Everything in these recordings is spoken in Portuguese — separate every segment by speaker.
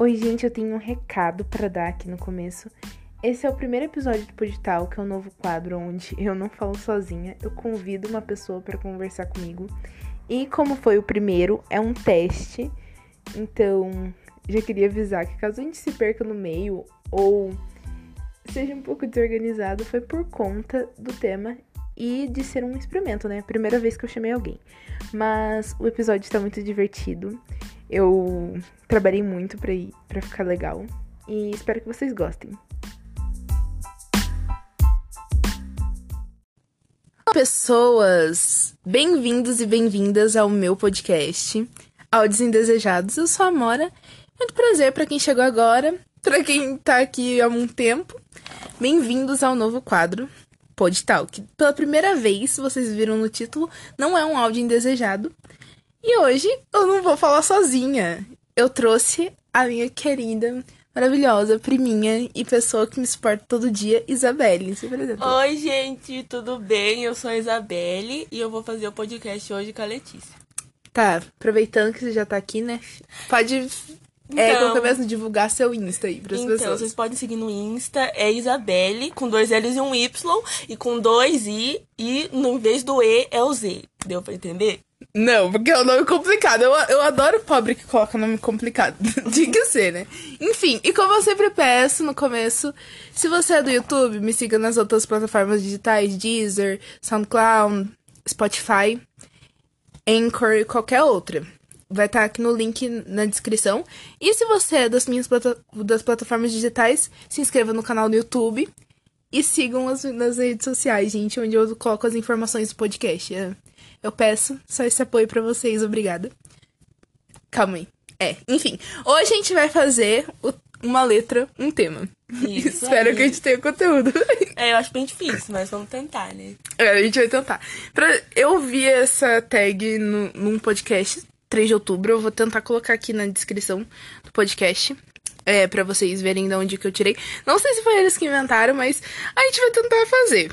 Speaker 1: Oi, gente, eu tenho um recado para dar aqui no começo. Esse é o primeiro episódio do Podital, que é um novo quadro onde eu não falo sozinha, eu convido uma pessoa para conversar comigo. E como foi o primeiro, é um teste. Então, já queria avisar que caso a gente se perca no meio ou seja um pouco desorganizado, foi por conta do tema e de ser um experimento, né? Primeira vez que eu chamei alguém. Mas o episódio está muito divertido. Eu trabalhei muito para ir para ficar legal e espero que vocês gostem. Pessoas, bem-vindos e bem-vindas ao meu podcast Áudios Indesejados. Eu sou a Mora. Muito prazer para quem chegou agora, para quem tá aqui há um tempo. Bem-vindos ao novo quadro Podtal, que pela primeira vez, vocês viram no título, não é um áudio indesejado, e hoje eu não vou falar sozinha. Eu trouxe a minha querida, maravilhosa, priminha e pessoa que me suporta todo dia, Isabelle. Se apresenta.
Speaker 2: Oi, gente, tudo bem? Eu sou a Isabelle e eu vou fazer o podcast hoje com a Letícia.
Speaker 1: Tá, aproveitando que você já tá aqui, né? Pode é,
Speaker 2: Então-
Speaker 1: qualquer mesmo divulgar seu Insta aí pras
Speaker 2: então,
Speaker 1: pessoas.
Speaker 2: vocês podem seguir no Insta, é Isabelle, com dois L's e um Y, e com dois I, e no vez do E é o Z. Deu pra entender?
Speaker 1: Não, porque é um nome complicado. Eu, eu adoro pobre que coloca nome complicado. Tinha que ser, né? Enfim, e como eu sempre peço no começo, se você é do YouTube, me siga nas outras plataformas digitais, Deezer, SoundCloud, Spotify, Anchor e qualquer outra. Vai estar aqui no link na descrição. E se você é das minhas plata das plataformas digitais, se inscreva no canal do YouTube. E sigam as, nas redes sociais, gente, onde eu coloco as informações do podcast. É, Eu peço só esse apoio pra vocês, obrigada. Calma aí. É, enfim. Hoje a gente vai fazer o- uma letra, um tema.
Speaker 2: Isso
Speaker 1: Espero
Speaker 2: aí.
Speaker 1: que a gente tenha conteúdo.
Speaker 2: É, eu acho bem difícil, mas vamos tentar, né?
Speaker 1: É, a gente vai tentar. Pra, eu vi essa tag no, num podcast, 3 de outubro. Eu vou tentar colocar aqui na descrição do podcast. É, pra vocês verem de onde que eu tirei. Não sei se foi eles que inventaram, mas a gente vai tentar fazer.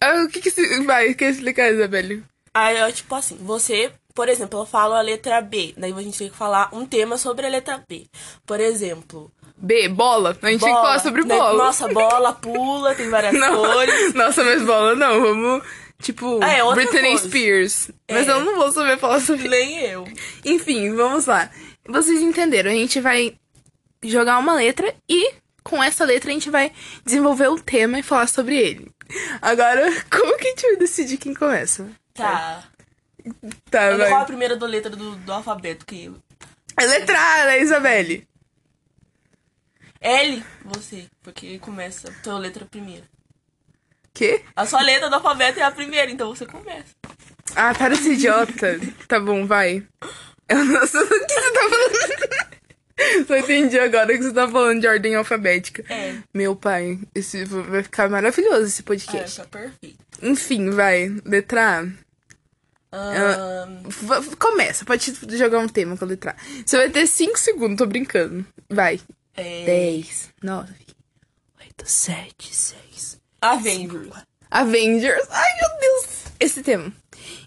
Speaker 1: Ah, o que que se... Vai, quer explicar, Isabelle?
Speaker 2: Aí, eu, tipo assim, você, por exemplo, eu falo a letra B, daí a gente tem que falar um tema sobre a letra B. Por exemplo,
Speaker 1: B, bola. A gente tem que falar sobre
Speaker 2: né?
Speaker 1: bola.
Speaker 2: Nossa, bola pula, tem várias
Speaker 1: Não,
Speaker 2: cores.
Speaker 1: nossa, mas bola não. Vamos, tipo,
Speaker 2: Ah, é
Speaker 1: Britney
Speaker 2: coisa.
Speaker 1: Spears. Mas
Speaker 2: É.
Speaker 1: eu não vou saber falar sobre
Speaker 2: Nem eu.
Speaker 1: Enfim, vamos lá. Vocês entenderam? A gente vai jogar uma letra e com essa letra a gente vai desenvolver o tema e falar sobre ele. Agora, como que a gente vai decidir quem começa?
Speaker 2: Tá.
Speaker 1: Tá,
Speaker 2: Qual a
Speaker 1: vai.
Speaker 2: primeira do letra do, do alfabeto que
Speaker 1: É letra A, né, Isabelle?
Speaker 2: L, você, porque começa a tua letra primeira.
Speaker 1: Quê?
Speaker 2: A sua letra do alfabeto é a primeira, então você começa.
Speaker 1: Ah, para ser idiota. tá bom, vai. Eu não sei o que você tá falando. Só entendi agora que você tá falando de ordem alfabética.
Speaker 2: É.
Speaker 1: Meu pai, esse vai ficar maravilhoso esse
Speaker 2: Ah,
Speaker 1: podcast.
Speaker 2: tá perfeito.
Speaker 1: Enfim, vai. Letra A.
Speaker 2: Ahn,
Speaker 1: V- Começa, pode jogar um tema com a letra A. Você vai ter 5 segundos, tô brincando. Vai.
Speaker 2: é...
Speaker 1: 10, 9, 8, 7, 6.
Speaker 2: Avengers.
Speaker 1: Avengers. Ai, meu Deus. Esse tema.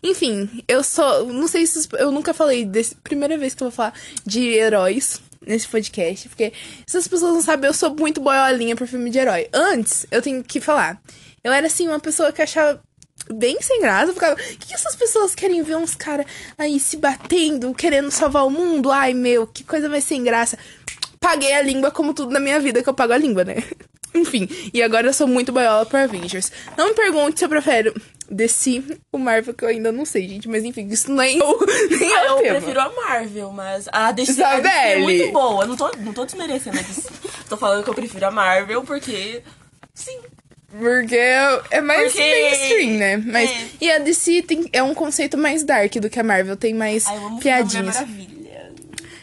Speaker 1: Enfim, eu sou. Não sei se. Eu nunca falei desse. Primeira vez que eu vou falar de heróis nesse podcast. Porque se as pessoas não sabem, eu sou muito boiolinha por filme de herói. Antes, eu tenho que falar. Eu era assim, uma pessoa que achava bem sem graça. Eu ficava. O que, que essas pessoas querem ver uns caras aí se batendo, querendo salvar o mundo? Ai, meu, que coisa mais sem graça. Paguei a língua como tudo na minha vida que eu pago a língua, né? Enfim, e agora eu sou muito boiola pra Avengers. Não me pergunte se eu prefiro DC ou Marvel, que eu ainda não sei, gente. Mas enfim, isso nem, é o- nem
Speaker 2: Ah,
Speaker 1: é o
Speaker 2: eu
Speaker 1: tema.
Speaker 2: prefiro a Marvel, mas a DC, a DC é muito boa. Não tô, não tô desmerecendo a DC. tô falando que eu prefiro a Marvel porque. Sim.
Speaker 1: Porque é é mais
Speaker 2: Porque-
Speaker 1: mainstream, né? Mas,
Speaker 2: É.
Speaker 1: E a DC tem, é um conceito mais dark do que a Marvel. Tem mais
Speaker 2: Ai, eu
Speaker 1: piadinhas.
Speaker 2: Maravilha.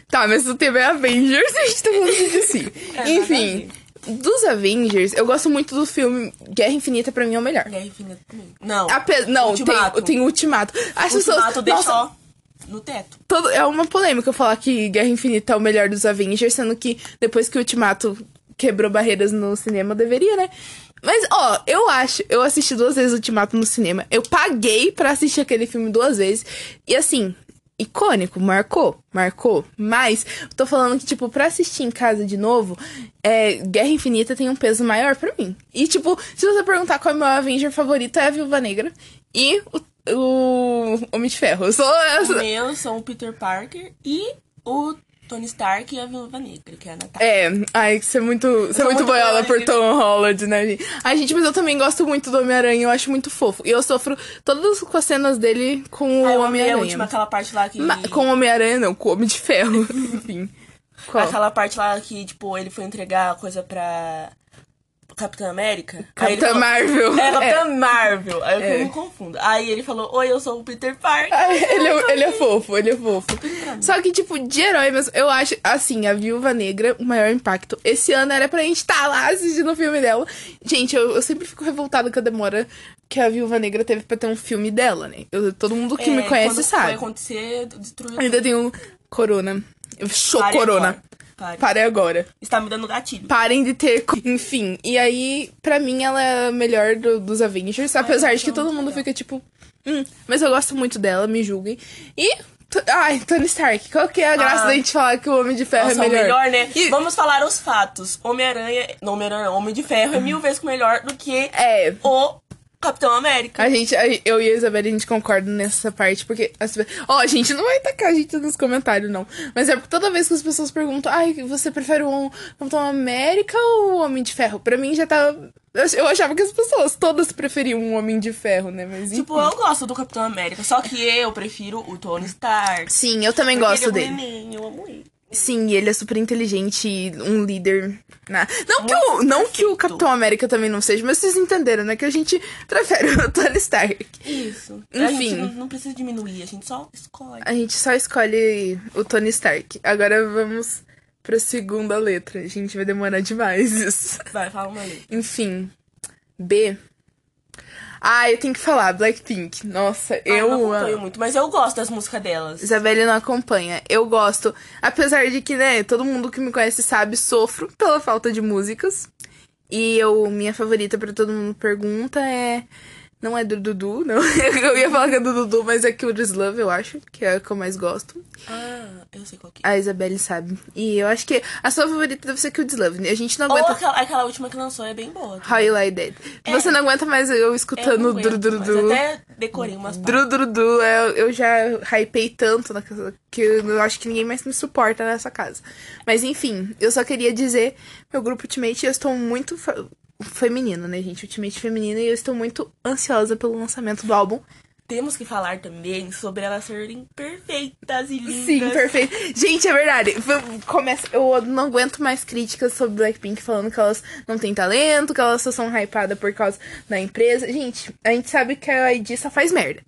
Speaker 1: Tá, mas o tema é Avengers a gente tá falando de DC.
Speaker 2: É,
Speaker 1: Enfim, dos Avengers, eu gosto muito do filme Guerra Infinita, pra mim é o melhor.
Speaker 2: Guerra Infinita também. Não.
Speaker 1: Ape- não,
Speaker 2: Ultimato.
Speaker 1: tem, tem o Ultimato. As pessoas.
Speaker 2: Ultimato deixou
Speaker 1: Nossa,
Speaker 2: no teto.
Speaker 1: todo- é uma polêmica eu falar que Guerra Infinita é o melhor dos Avengers, sendo que depois que o Ultimato quebrou barreiras no cinema, deveria, né? Mas, ó, eu acho, eu assisti duas vezes o Ultimato no cinema. Eu paguei pra assistir aquele filme duas vezes. E assim, icônico, marcou, marcou. Mas, tô falando que, tipo, pra assistir em casa de novo, é, Guerra Infinita tem um peso maior pra mim. E, tipo, se você perguntar qual é o meu Avenger favorito, é a Viúva Negra e o, o Homem de Ferro. Eu sou essa.
Speaker 2: Os meus são o Peter Parker e o Tony Stark e a Viúva Negra, que é a Natália.
Speaker 1: É, ai, você é muito, você é muito
Speaker 2: muito
Speaker 1: boiola por. Tom Holland, né, gente? Ai, gente, mas eu também gosto muito do Homem-Aranha, eu acho muito fofo. E eu sofro todas com as cenas dele com o
Speaker 2: Ah, amei a última,
Speaker 1: Homem-Aranha.
Speaker 2: aquela parte lá que...
Speaker 1: Ma- Com o Homem-Aranha, não, com o Homem de Ferro. Enfim. Qual?
Speaker 2: Aquela parte lá que, tipo, ele foi entregar a coisa pra Capitã América.
Speaker 1: Capitã
Speaker 2: falou-
Speaker 1: Marvel.
Speaker 2: É, Capitã Marvel. Aí eu
Speaker 1: É.
Speaker 2: me confundo. Aí ele falou, oi, eu sou o Peter Parker.
Speaker 1: Ai, ele, é, ele é fofo, ele é fofo. Só que, tipo, de herói mesmo, eu acho, assim, a Viúva Negra, o maior impacto. Esse ano era pra gente estar lá assistindo o filme dela. Gente, eu, eu sempre fico revoltada com a demora que a Viúva Negra teve pra ter um filme dela, né? Eu- todo mundo que
Speaker 2: É,
Speaker 1: me conhece sabe.
Speaker 2: Foi acontecer, destruiu.
Speaker 1: Ainda tem um Corona. Show Corona.
Speaker 2: Pare.
Speaker 1: Pare agora.
Speaker 2: Está me dando gatilho.
Speaker 1: Parem de ter. Enfim, e aí, pra mim, ela é a melhor do- dos Avengers. Apesar de que todo mundo
Speaker 2: legal.
Speaker 1: fica tipo. Hum, mas eu gosto muito dela, me julguem. E. Ai, Tony Stark. Qual que é a graça
Speaker 2: Ah.
Speaker 1: da gente falar que o Homem de Ferro
Speaker 2: Nossa,
Speaker 1: é
Speaker 2: o
Speaker 1: melhor?
Speaker 2: melhor, né?
Speaker 1: E-
Speaker 2: Vamos falar os fatos. Homem-Aranha. Não, Homem-Aranha, Homem de Ferro é mil vezes melhor do que
Speaker 1: É.
Speaker 2: o Capitão América.
Speaker 1: A gente, eu e a Isabela, a gente concorda nessa parte, porque. Ó, a gente não vai tacar a gente nos comentários, não. Mas é porque toda vez que as pessoas perguntam, ai, você prefere o Capitão América ou o Homem de Ferro? Pra mim já tá. Eu achava que as pessoas todas preferiam um Homem de Ferro, né? Mas enfim.
Speaker 2: Tipo, eu gosto do Capitão América, só que eu prefiro o Tony Stark.
Speaker 1: Sim, eu também gosto
Speaker 2: ele é
Speaker 1: dele.
Speaker 2: bonitinho, eu amo ele.
Speaker 1: Sim, ele é super inteligente e um líder. né? Não, que o, não que o. Capitão América também não seja, mas vocês entenderam, né? Que a gente prefere o Tony Stark.
Speaker 2: Isso. A
Speaker 1: Enfim.
Speaker 2: gente não, não precisa diminuir, a gente só escolhe.
Speaker 1: A gente só escolhe o Tony Stark. Agora vamos pra segunda letra. A gente vai demorar demais isso.
Speaker 2: Vai, fala uma letra.
Speaker 1: Enfim. B. Ah, eu tenho que falar, Blackpink. Nossa,
Speaker 2: Ah,
Speaker 1: eu.
Speaker 2: não acompanho muito, mas eu gosto das músicas delas.
Speaker 1: Isabelle não acompanha. Eu gosto. Apesar de que, né, todo mundo que me conhece sabe, sofro pela falta de músicas. E eu, minha favorita pra todo mundo pergunta é. Não é do Dudu, não. Eu ia falar que é do Dudu, mas é Curious Love, eu acho, que é a que eu mais gosto.
Speaker 2: Ah, eu sei qual que é.
Speaker 1: A Isabelle sabe. E eu acho que a sua favorita deve ser Curious Love. né? A gente não
Speaker 2: Ou
Speaker 1: aguenta.
Speaker 2: aquela, aquela última que lançou é bem boa.
Speaker 1: How You Like That. Você não aguenta mais eu escutando Dru
Speaker 2: aguento,
Speaker 1: Dru
Speaker 2: até decorei umas.
Speaker 1: Dru Dru Dru. Eu, eu já hypei tanto na casa que eu acho que ninguém mais me suporta nessa casa. Mas enfim, eu só queria dizer, meu grupo Ultimate, eu estou muito feminino, né, gente? Ultimate feminino e eu estou muito ansiosa pelo lançamento do álbum.
Speaker 2: Temos que falar também sobre elas serem perfeitas e lindas.
Speaker 1: Sim, perfeito. Gente, é verdade. Começa, eu não aguento mais críticas sobre Blackpink falando que elas não têm talento, que elas só são hypadas por causa da empresa. Gente, a gente sabe que a ID só faz merda.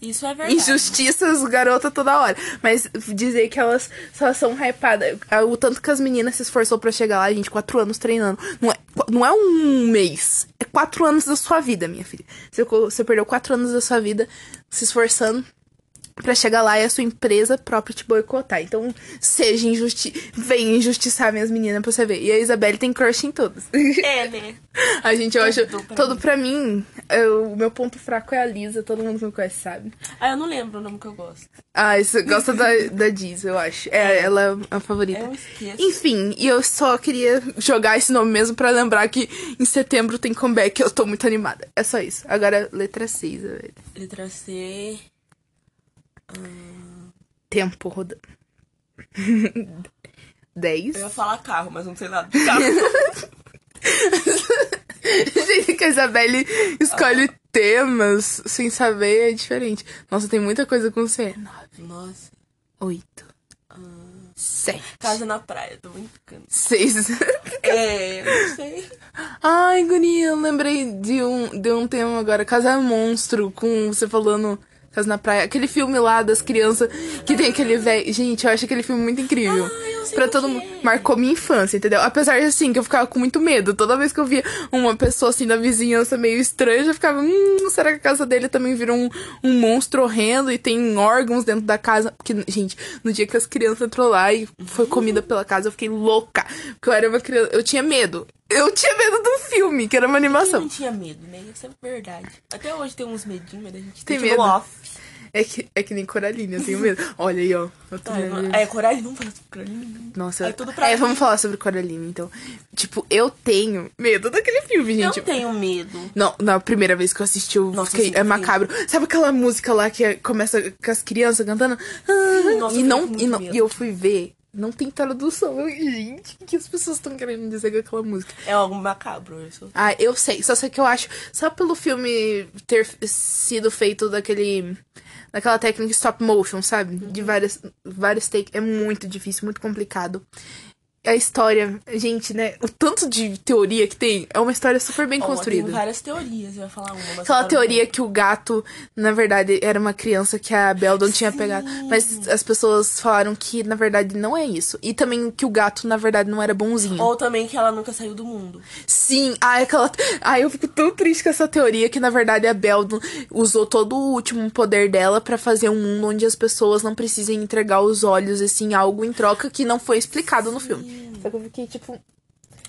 Speaker 2: Isso é verdade.
Speaker 1: Injustiças, garota, toda hora. Mas dizer que elas só são hypadas. O tanto que as meninas se esforçou pra chegar lá, gente, quatro anos treinando. Não é, não é um mês. É quatro anos da sua vida, minha filha. Você, você perdeu quatro anos da sua vida se esforçando pra chegar lá e a sua empresa própria te boicotar. Então, seja injusti... Venha injustiçar minhas meninas pra você ver. E a Isabelle tem crush em todas.
Speaker 2: É, né?
Speaker 1: a gente, eu acho...
Speaker 2: Tudo pra
Speaker 1: Todo
Speaker 2: mim.
Speaker 1: pra mim, eu- o meu ponto fraco é a Lisa. Todo mundo que me conhece sabe.
Speaker 2: Ah, eu não lembro o nome que eu gosto.
Speaker 1: Ah, você gosta da, da Diz, eu acho. É, ela é a favorita.
Speaker 2: Eu esqueço.
Speaker 1: Enfim, e eu só queria jogar esse nome mesmo pra lembrar que em setembro tem comeback eu tô muito animada. É só isso. Agora, letra 6, velho.
Speaker 2: Letra C.
Speaker 1: Tempo rodando. 10.
Speaker 2: Eu ia falar carro, mas não sei nada de carro.
Speaker 1: Gente, que a Isabelle escolhe temas sem saber é diferente. Nossa, tem muita coisa com C. 9,
Speaker 2: Nossa.
Speaker 1: 8, 7,
Speaker 2: Casa na praia, tô brincando.
Speaker 1: 6.
Speaker 2: É, não sei.
Speaker 1: Ai, guria, eu lembrei de um, de um tema agora. Casa Monstro, com você falando Casa na Praia. Aquele filme lá das crianças que tem aquele velho... Gente, eu acho aquele filme muito incrível.
Speaker 2: Ah,
Speaker 1: pra todo mundo. Marcou minha infância, entendeu? Apesar de, assim, que eu ficava com muito medo. Toda vez que eu via uma pessoa, assim, da vizinhança meio estranha, eu ficava... Hum, será que a casa dele também virou um, um monstro horrendo e tem órgãos dentro da casa? Porque, gente, no dia que as crianças entrou lá e foi comida pela casa, eu fiquei louca. Porque eu era uma criança... Eu tinha medo. Eu tinha medo do filme, que era uma
Speaker 2: Eu
Speaker 1: animação.
Speaker 2: não tinha medo, né? Isso é verdade. Até hoje tem uns medinhos, mas a gente
Speaker 1: Tem medo. É que, é que nem Coraline, eu tenho medo. Olha aí, ó. Eu
Speaker 2: não- é, Coraline, vamos falar sobre Coraline.
Speaker 1: Nossa,
Speaker 2: É tudo pra
Speaker 1: é,
Speaker 2: mim.
Speaker 1: vamos falar sobre Coraline, então. Tipo, eu tenho medo daquele filme,
Speaker 2: Eu
Speaker 1: gente.
Speaker 2: não tenho medo.
Speaker 1: Não, na primeira vez que eu assisti, eu
Speaker 2: Nossa,
Speaker 1: fiquei. é macabro. Sabe aquela música lá que é- começa com as crianças cantando?
Speaker 2: Nossa,
Speaker 1: e,
Speaker 2: eu
Speaker 1: não, e, não,
Speaker 2: medo.
Speaker 1: e eu fui ver. Não tem tradução. Eu, gente, o que as pessoas estão querendo dizer com aquela música?
Speaker 2: É algo macabro isso.
Speaker 1: Ah, eu sei. Só sei que eu acho. Só pelo filme ter sido feito daquele. Daquela técnica stop motion, sabe? De várias, vários takes. É muito difícil, muito complicado. A história, gente, né? O tanto de teoria que tem é uma história super bem
Speaker 2: Ó,
Speaker 1: construída.
Speaker 2: Tem várias teorias, eu ia falar uma. mas
Speaker 1: Aquela teoria que o gato, na verdade, era uma criança que a Beldon tinha pegado. Mas as pessoas falaram que, na verdade, não é isso. E também que o gato, na verdade, não era bonzinho.
Speaker 2: Ou também que ela nunca saiu do mundo.
Speaker 1: Sim, ai, aquela. Ai, eu fico tão triste com essa teoria que, na verdade, a Beldon usou todo o último poder dela pra fazer um mundo onde as pessoas não precisem entregar os olhos, assim, algo em troca que não foi explicado no filme. Só que eu fiquei, tipo,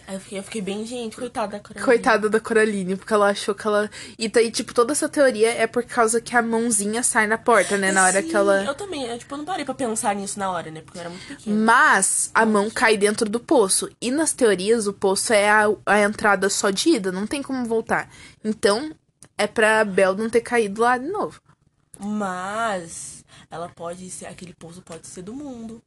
Speaker 2: Aí eu fiquei, eu fiquei bem, gente, coitada da Coraline.
Speaker 1: Coitada da Coraline, porque ela achou que ela. E daí, tipo, toda essa teoria é por causa que a mãozinha sai na porta, né? Na hora
Speaker 2: Sim,
Speaker 1: que ela.
Speaker 2: Eu também, eu, tipo, eu não parei pra pensar nisso na hora, né? Porque eu era muito pequena.
Speaker 1: Mas a mão cai dentro do poço. E nas teorias, o poço é a, a entrada só de ida, não tem como voltar. Então, é pra Bel não ter caído lá de novo.
Speaker 2: Mas ela pode ser, aquele poço pode ser do mundo.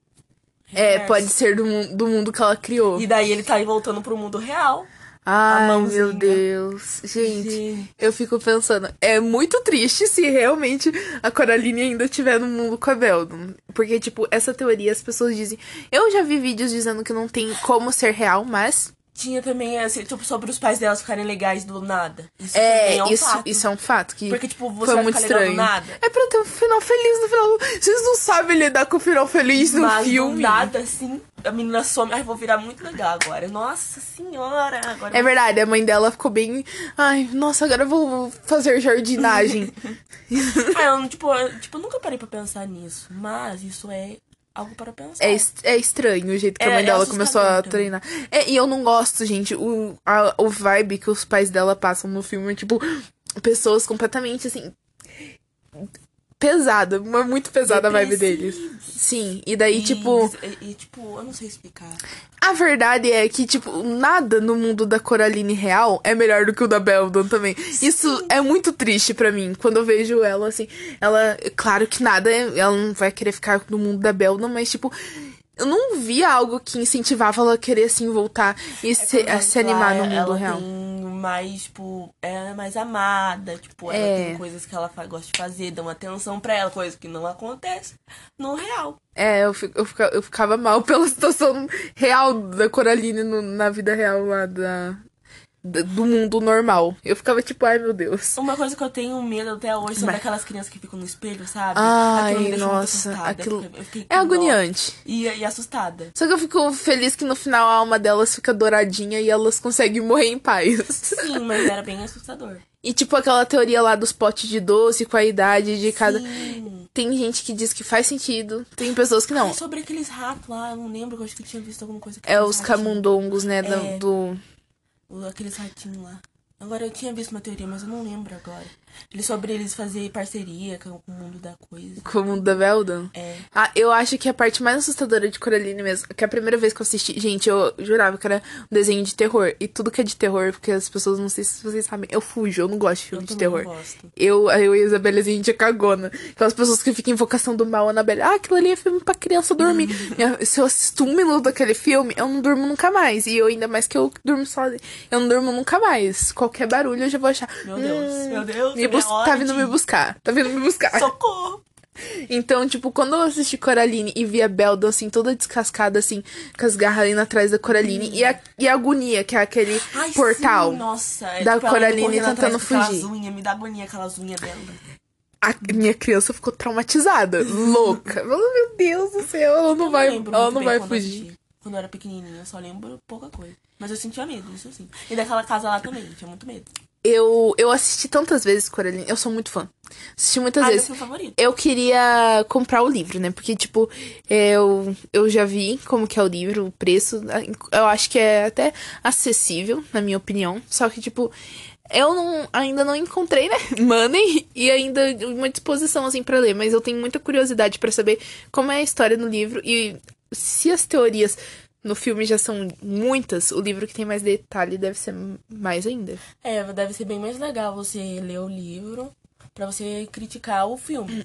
Speaker 1: É, pode ser do, do mundo que ela criou.
Speaker 2: E daí ele tá aí voltando pro mundo real.
Speaker 1: Ai, meu Deus. Gente,
Speaker 2: Gente.
Speaker 1: eu fico pensando, é muito triste se realmente a Coraline ainda estiver no mundo com a Beldon. Porque, tipo, essa teoria as pessoas dizem. Eu já vi vídeos dizendo que não tem como ser real, mas.
Speaker 2: Tinha também, assim, tipo, sobre os pais delas ficarem legais do nada. Isso
Speaker 1: É,
Speaker 2: é um
Speaker 1: isso,
Speaker 2: fato.
Speaker 1: isso é um fato que
Speaker 2: Porque, tipo, você
Speaker 1: foi muito
Speaker 2: legal do
Speaker 1: estranho.
Speaker 2: nada.
Speaker 1: É pra ter um final feliz no final. Vocês não sabem lidar com o final feliz no
Speaker 2: Mas
Speaker 1: filme.
Speaker 2: do nada, assim, a menina some. Ai, vou virar muito legal agora. Nossa senhora. Agora
Speaker 1: É verdade, a mãe dela ficou bem. Ai, nossa, agora eu vou fazer jardinagem.
Speaker 2: Ah, eu, tipo, eu, tipo, eu nunca parei pra pensar nisso. Mas isso é algo para pensar.
Speaker 1: É, é estranho o jeito que a
Speaker 2: É-
Speaker 1: mãe
Speaker 2: é
Speaker 1: dela começou a treinar. É, e eu não gosto, gente. O, a- o vibe que os pais dela passam no filme é tipo pessoas completamente assim. Pesada, uma- muito pesada a vibe deles. Sim, e daí, tipo,
Speaker 2: E, e, tipo, eu não sei explicar.
Speaker 1: a verdade é que, tipo, nada no mundo da Coraline real é melhor do que o da Beldon também. Isso é muito triste pra mim, quando eu vejo ela, assim. Ela, claro que nada, é- ela não vai querer ficar no mundo da Beldon, mas, tipo. Eu não via algo que incentivava ela a querer, assim, voltar e se, a se animar no
Speaker 2: Ela-
Speaker 1: mundo real.
Speaker 2: Tem mais, tipo, ela é mais amada, tipo, ela
Speaker 1: É.
Speaker 2: tem coisas que ela gosta de fazer, dão atenção pra ela, coisa que não acontece no real.
Speaker 1: É, eu, fi- eu, fica- eu ficava mal pela situação real da Coraline no- na vida real lá da- do mundo normal. Eu ficava tipo, ai meu Deus.
Speaker 2: Uma coisa que eu tenho medo até hoje são
Speaker 1: Mas-
Speaker 2: daquelas crianças que ficam no espelho, sabe?
Speaker 1: Ai,
Speaker 2: Aquilo
Speaker 1: nossa, aquilo é agoniante.
Speaker 2: E, e assustada.
Speaker 1: Só que eu fico feliz que no final a alma delas fica douradinha e elas conseguem morrer em paz.
Speaker 2: Sim, mas era bem assustador.
Speaker 1: E tipo aquela teoria lá dos potes de doce com a idade de cada.
Speaker 2: Sim.
Speaker 1: Tem gente que diz que faz sentido, tem pessoas que não.
Speaker 2: Ai, sobre aqueles ratos lá, eu não lembro, eu acho que eu tinha visto alguma coisa.
Speaker 1: É os camundongos, né?
Speaker 2: É.
Speaker 1: do.
Speaker 2: Aqueles ratinhos lá. Agora eu tinha visto uma teoria, mas eu não lembro agora. Sobre eles fazer parceria com o mundo da coisa.
Speaker 1: Com o mundo da Velda.
Speaker 2: É.
Speaker 1: Ah, eu acho que a parte mais assustadora de Coraline mesmo, que a primeira vez que eu assisti, gente, eu jurava que era um desenho de terror. E tudo que é de terror, porque as pessoas, não sei se vocês sabem, eu fujo, eu não gosto de filme
Speaker 2: Eu
Speaker 1: de terror.
Speaker 2: não gosto.
Speaker 1: Eu, eu e a Isabela, a gente é cagona. Aquelas pessoas que ficam invocação do mal, a Anabelle. Ah, aquilo ali é filme pra criança dormir. Se eu assisto um minuto daquele filme, eu não durmo nunca mais. E eu, ainda mais que eu durmo sozinha, eu não durmo nunca mais. Qualquer barulho eu já vou achar.
Speaker 2: Meu Deus,
Speaker 1: "Hum,
Speaker 2: meu Deus,
Speaker 1: me bus- Tá vindo me buscar. Tá vindo me buscar.
Speaker 2: Socorro!
Speaker 1: Então, tipo, quando eu assisti Coraline e vi a Belda, assim, toda descascada, assim, com as garras indo atrás da Coraline. E, a, e a agonia, que é aquele
Speaker 2: Ai,
Speaker 1: portal.
Speaker 2: sim, nossa. é
Speaker 1: da
Speaker 2: tipo
Speaker 1: Coraline tentando fugir.
Speaker 2: Unhas, me dá agonia aquelas unhas dela.
Speaker 1: A minha criança ficou traumatizada, louca. Meu Deus do céu, ela não
Speaker 2: Eu
Speaker 1: vai, ela não vai
Speaker 2: eu
Speaker 1: fugir.
Speaker 2: assisti. Quando eu era pequenininha, eu só lembro pouca coisa. Mas eu sentia medo, isso sim. E daquela casa lá também, tinha muito medo.
Speaker 1: Eu, eu assisti tantas vezes Coraline, eu sou muito fã. Assisti muitas
Speaker 2: Ah,
Speaker 1: vezes.
Speaker 2: filme favorito.
Speaker 1: Eu queria comprar o livro, né? Porque, tipo, eu, eu já vi como que é o livro, o preço. Eu acho que é até acessível, na minha opinião. Só que, tipo, Eu não, ainda não encontrei, né, money e ainda uma disposição assim para ler, mas eu tenho muita curiosidade para saber como é a história no livro e se as teorias no filme já são muitas, o livro que tem mais detalhe deve ser mais ainda.
Speaker 2: É, deve ser bem mais legal você ler o livro pra você criticar o filme.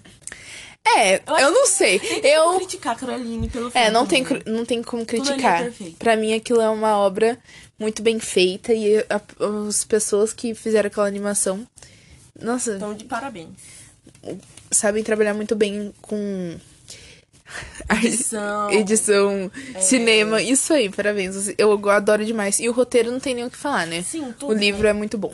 Speaker 1: É, eu,
Speaker 2: acho
Speaker 1: não sei.
Speaker 2: Tem
Speaker 1: Eu
Speaker 2: criticar a Caroline pelo filme.
Speaker 1: É, não tem, não tem como
Speaker 2: é
Speaker 1: criticar.
Speaker 2: perfeito.
Speaker 1: Pra mim, aquilo é uma obra muito bem feita e a- as pessoas que fizeram aquela animação, nossa,
Speaker 2: Então, de parabéns.
Speaker 1: sabem trabalhar muito bem com
Speaker 2: Edição.
Speaker 1: edição,
Speaker 2: É.
Speaker 1: cinema, isso aí, parabéns. Eu adoro demais. E o roteiro não tem nem o que falar, né?
Speaker 2: Sim,
Speaker 1: O
Speaker 2: tudo.
Speaker 1: livro é muito bom.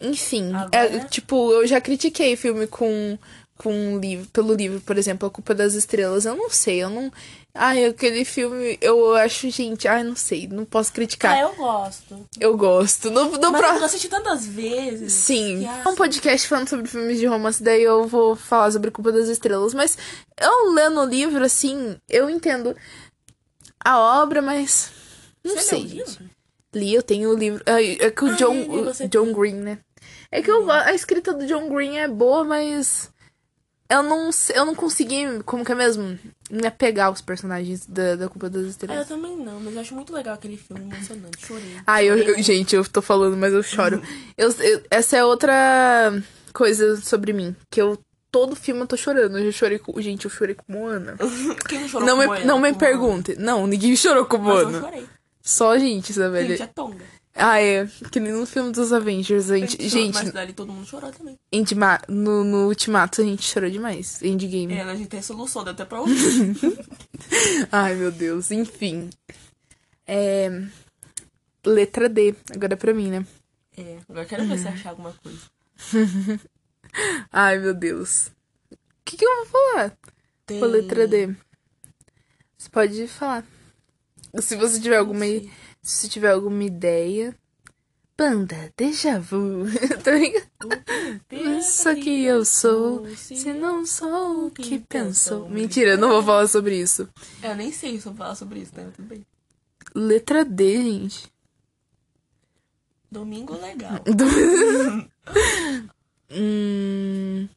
Speaker 1: Enfim,
Speaker 2: Agora-
Speaker 1: é, tipo, eu já critiquei filme com, com livro, pelo livro, por exemplo, A Culpa das Estrelas. Eu não sei, eu não. Ai, aquele filme, eu acho, gente, ai, não sei, não posso criticar.
Speaker 2: Ah, eu gosto.
Speaker 1: Eu gosto. No, no
Speaker 2: Mas
Speaker 1: pró-
Speaker 2: eu assisti tantas vezes.
Speaker 1: Sim,
Speaker 2: ah,
Speaker 1: um podcast falando sobre filmes de romance, daí eu vou falar sobre Culpa das Estrelas. Mas eu lendo o livro, assim, eu entendo a obra, mas. Não
Speaker 2: Você
Speaker 1: sei. Li, eu tenho o livro. É, é que o
Speaker 2: Ah,
Speaker 1: John,
Speaker 2: é,
Speaker 1: John Green, né? É que eu, a escrita do John Green é boa, mas. Eu não, sei- eu não consegui, como que é mesmo? Me apegar aos personagens da, da Culpa das
Speaker 2: Ah, eu
Speaker 1: Estrelas.
Speaker 2: também não, mas eu acho muito legal aquele filme emocionante. Chorei.
Speaker 1: Ah, eu, eu- gente, eu tô falando, mas eu choro. Eu, eu- essa é outra coisa sobre mim. Que eu. Todo filme eu tô chorando. Eu chorei com. Gente, eu chorei com Moana.
Speaker 2: Quem não chorou
Speaker 1: Não
Speaker 2: com
Speaker 1: me,
Speaker 2: Moana?
Speaker 1: não me pergunte. Não, ninguém chorou com
Speaker 2: Moana? Mas eu chorei.
Speaker 1: Só a gente,
Speaker 2: Gente,
Speaker 1: Isabelle.
Speaker 2: é tonga.
Speaker 1: Ah, é. Que nem no filme dos Avengers. A gente,
Speaker 2: chorou,
Speaker 1: gente,
Speaker 2: Mas dali todo mundo chorou também.
Speaker 1: Endma- no, no Ultimato a gente chorou demais. Endgame.
Speaker 2: É, a gente tem solução, deu até pra ouvir.
Speaker 1: Ai, meu Deus. Enfim. É... Letra D. Agora é pra mim, né?
Speaker 2: é, agora eu quero ver se achar alguma coisa.
Speaker 1: Ai, meu Deus. O que, que eu vou falar
Speaker 2: Tem...
Speaker 1: com a letra D? Você pode falar. Se você tiver alguma,
Speaker 2: sei.
Speaker 1: Se tiver alguma ideia. Banda, déjà vu. tá ligado? Isso que eu sou. Se não sou o que pensou. Mentira, eu não vou falar sobre isso.
Speaker 2: Eu nem sei se eu falar sobre isso, né? Tudo bem.
Speaker 1: Letra D, gente.
Speaker 2: Domingo legal.
Speaker 1: hum.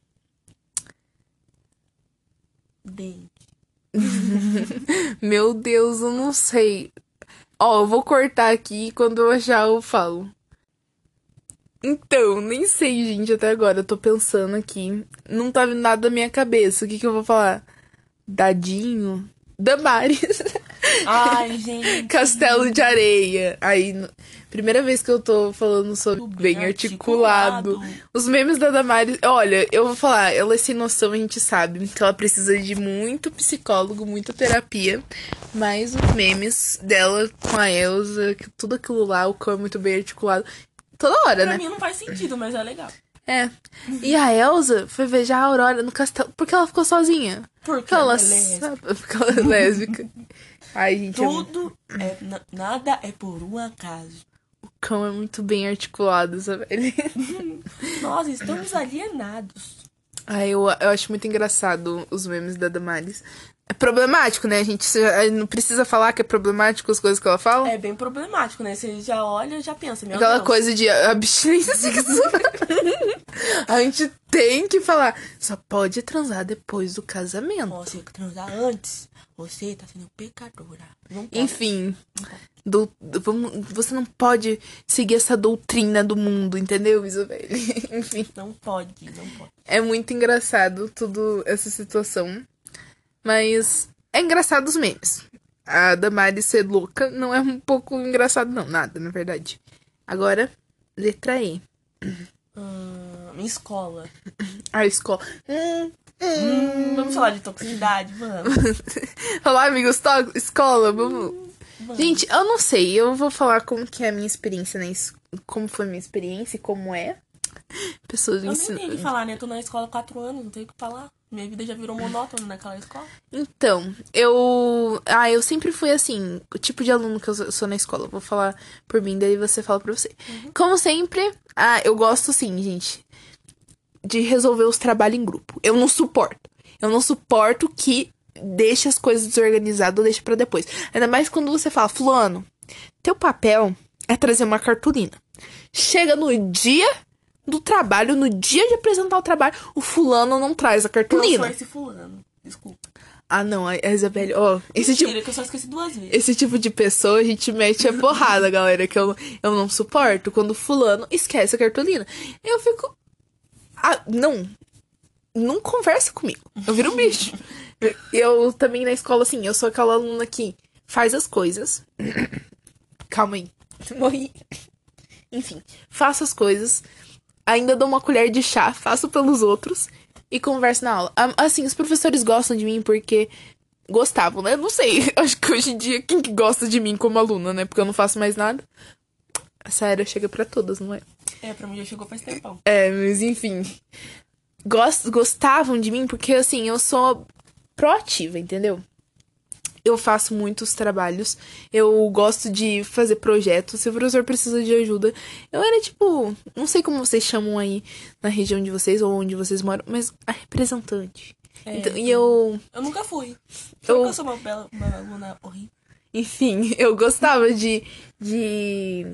Speaker 2: Dente.
Speaker 1: Meu Deus, eu não sei. Ó, eu vou cortar aqui quando eu achar eu falo. Então, nem sei, gente, até agora. Eu tô pensando aqui. Não tá vindo nada da minha cabeça. O que que eu vou falar? Dadinho? Damares.
Speaker 2: Ai, gente.
Speaker 1: Castelo de areia. Aí, primeira vez que eu tô falando sobre
Speaker 2: Bem
Speaker 1: bem articulado.
Speaker 2: articulado.
Speaker 1: Os memes da Damares. Olha, eu vou falar, ela é sem noção, a gente sabe que ela precisa de muito psicólogo, muita terapia. Mas os memes dela com a Elsa, tudo aquilo lá, o cão é muito bem articulado. Toda hora,
Speaker 2: Pra
Speaker 1: né?
Speaker 2: mim não faz sentido, mas é legal.
Speaker 1: É. E a Elsa foi ver a Aurora no castelo. Porque ela ficou sozinha.
Speaker 2: Porque
Speaker 1: Porque ela,
Speaker 2: é lésbica.
Speaker 1: sabe- porque ela é lésbica. Ai, gente, é
Speaker 2: Tudo é. na- nada é por um acaso.
Speaker 1: O cão é muito bem articulado, sabe? Ele...
Speaker 2: Nós estamos alienados.
Speaker 1: Ai, eu, eu acho muito engraçado os memes da Damares. É problemático, né, gente? Você já- não precisa falar que é problemático as coisas que ela fala?
Speaker 2: É bem problemático, né? Você já olha já pensa, meu
Speaker 1: Aquela
Speaker 2: Deus.
Speaker 1: coisa de abstinência sexual. a gente tem que falar. Só pode transar depois do casamento.
Speaker 2: Você transar antes, você tá sendo pecadora.
Speaker 1: Enfim. Do- do- você não pode seguir essa doutrina do mundo, entendeu, Isabelle? Enfim.
Speaker 2: Não pode, não pode.
Speaker 1: É muito engraçado tudo essa situação. Mas é engraçado os memes. A Damares ser louca não é um pouco engraçado, não. Nada, na verdade. Agora, letra E.
Speaker 2: Hum, escola.
Speaker 1: A escola. Hum,
Speaker 2: Hum, vamos falar de toxicidade, vamos.
Speaker 1: Olá, amigos. To escola, vamos.
Speaker 2: Vamos.
Speaker 1: Gente, eu não sei. Eu vou falar como que é a minha experiência es... Como foi a minha experiência e como é. Pessoas
Speaker 2: Eu nem tenho o que falar, né? Tô na escola há quatro anos, não tenho o que falar. Minha vida já virou monótona naquela escola.
Speaker 1: Então, eu. Ah, eu sempre fui assim, o tipo de aluno que eu sou- na escola. Eu Vou falar por mim, daí você fala pra você. Como sempre, ah, eu gosto sim, gente, de resolver os trabalhos em grupo. Eu não suporto. Eu não suporto que deixe as coisas desorganizadas ou deixe pra depois. Ainda mais quando você fala, Fulano, teu papel é trazer uma cartolina. Chega no dia do trabalho, no dia de apresentar o trabalho, o fulano não traz a cartolina.
Speaker 2: sou esse fulano. Desculpa.
Speaker 1: Ah, não, a Isabelle, ó, esse tipo,
Speaker 2: que eu só esqueci duas vezes.
Speaker 1: esse tipo de pessoa a gente mete a porrada, galera, que eu, eu não suporto. Quando fulano esquece a cartolina. Eu fico. Ah, não. Não conversa comigo. Eu viro um bicho. Eu, também na escola, assim, eu sou aquela aluna que faz as coisas. Calma aí. Morri. Enfim, faço as coisas. Ainda dou uma colher de chá, faço pelos outros e converso na aula. Ah, Assim, os professores gostam de mim porque gostavam, né? Não sei. Acho que hoje em dia quem que gosta de mim como aluna, né? Porque eu não faço mais nada. Essa era chega pra todas, não é?
Speaker 2: É, pra mim já chegou faz tempão.
Speaker 1: É, mas enfim. Gost, gostavam de mim porque, assim, eu sou proativa, entendeu? Eu faço muitos trabalhos. Eu gosto de fazer projetos. Se o professor precisa de ajuda, eu era tipo. Não sei como vocês chamam aí na região de vocês ou onde vocês moram, mas a representante.
Speaker 2: É,
Speaker 1: Então, e eu.
Speaker 2: Eu nunca fui.
Speaker 1: Eu-
Speaker 2: Eu nunca sou uma, bela, uma aluna horrível.
Speaker 1: Enfim, eu gostava de, de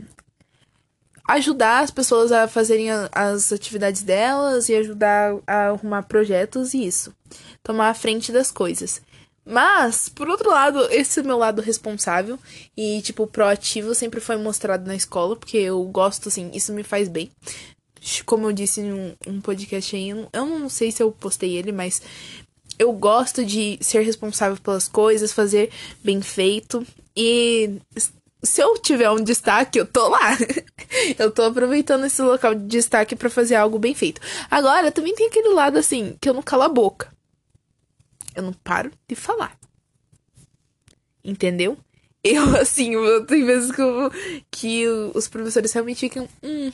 Speaker 1: ajudar as pessoas a fazerem as atividades delas e ajudar a arrumar projetos e isso. Tomar a frente das coisas. Mas, por outro lado, esse meu lado responsável e, tipo, proativo sempre foi mostrado na escola, porque eu gosto, assim, isso me faz bem. Como eu disse em um, podcast aí, eu não sei se eu postei ele, mas eu gosto de ser responsável pelas coisas, fazer bem feito. E se eu tiver um destaque, eu tô lá. eu tô aproveitando esse local de destaque pra fazer algo bem feito. Agora, também tem aquele lado assim, que eu não calo a boca. Eu não paro de falar. Entendeu? Eu, assim, eu, tem vezes que, eu- que os professores realmente ficam. Hum,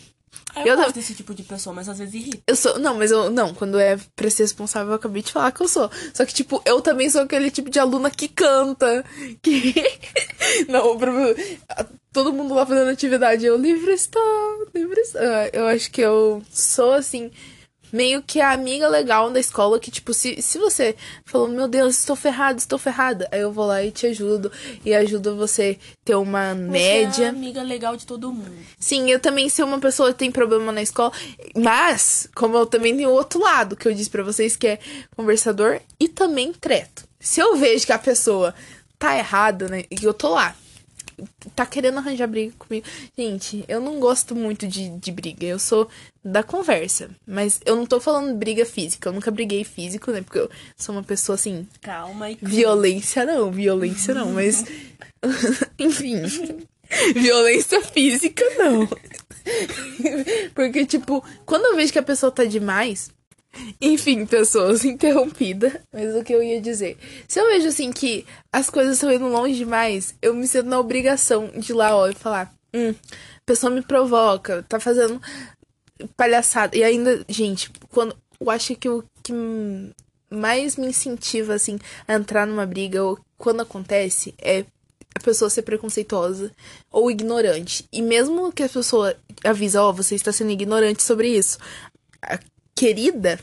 Speaker 1: Eu
Speaker 2: eu,
Speaker 1: não-
Speaker 2: gosto desse tipo de pessoa, mas às vezes irrita.
Speaker 1: eu sou. Não, mas eu. Não, quando é pra ser responsável, eu acabei de falar que eu sou. Só que, tipo, eu também sou aquele tipo de aluna que canta. Que. não, todo mundo lá fazendo atividade. Eu livre estou, livre estou. Ah, Eu acho que eu sou, assim. Meio que a amiga legal da escola que, tipo, se, se você falou, meu Deus, estou ferrada, estou ferrada, aí eu vou lá e te ajudo. E ajudo você ter uma
Speaker 2: Você
Speaker 1: média.
Speaker 2: é a amiga legal de todo mundo.
Speaker 1: Sim, eu também sou uma pessoa que tem problema na escola, mas como eu também tenho o outro lado que eu disse pra vocês que é conversador e também treto. Se eu vejo que a pessoa tá errada, né, e eu tô lá, tá querendo arranjar briga comigo. Gente, eu não gosto muito de, de briga, eu sou da conversa, mas eu não tô falando briga física, eu nunca briguei físico, né, porque eu sou uma pessoa assim,
Speaker 2: Calma e
Speaker 1: Violência não, violência não, mas. Enfim. Violência física não. Porque, tipo, quando eu vejo que a pessoa tá demais. Enfim, pessoas, interrompida. Mas o que eu ia dizer? Se eu vejo assim que as coisas estão indo longe demais, eu me sinto na obrigação de ir lá, ó, e falar: hum, a pessoa me provoca, tá fazendo palhaçada. E ainda, gente, quando. Eu acho que o que mais me incentiva, assim, a entrar numa briga, ou quando acontece, é a pessoa ser preconceituosa ou ignorante. E mesmo que a pessoa avisa, ó, você está sendo ignorante sobre isso, querida,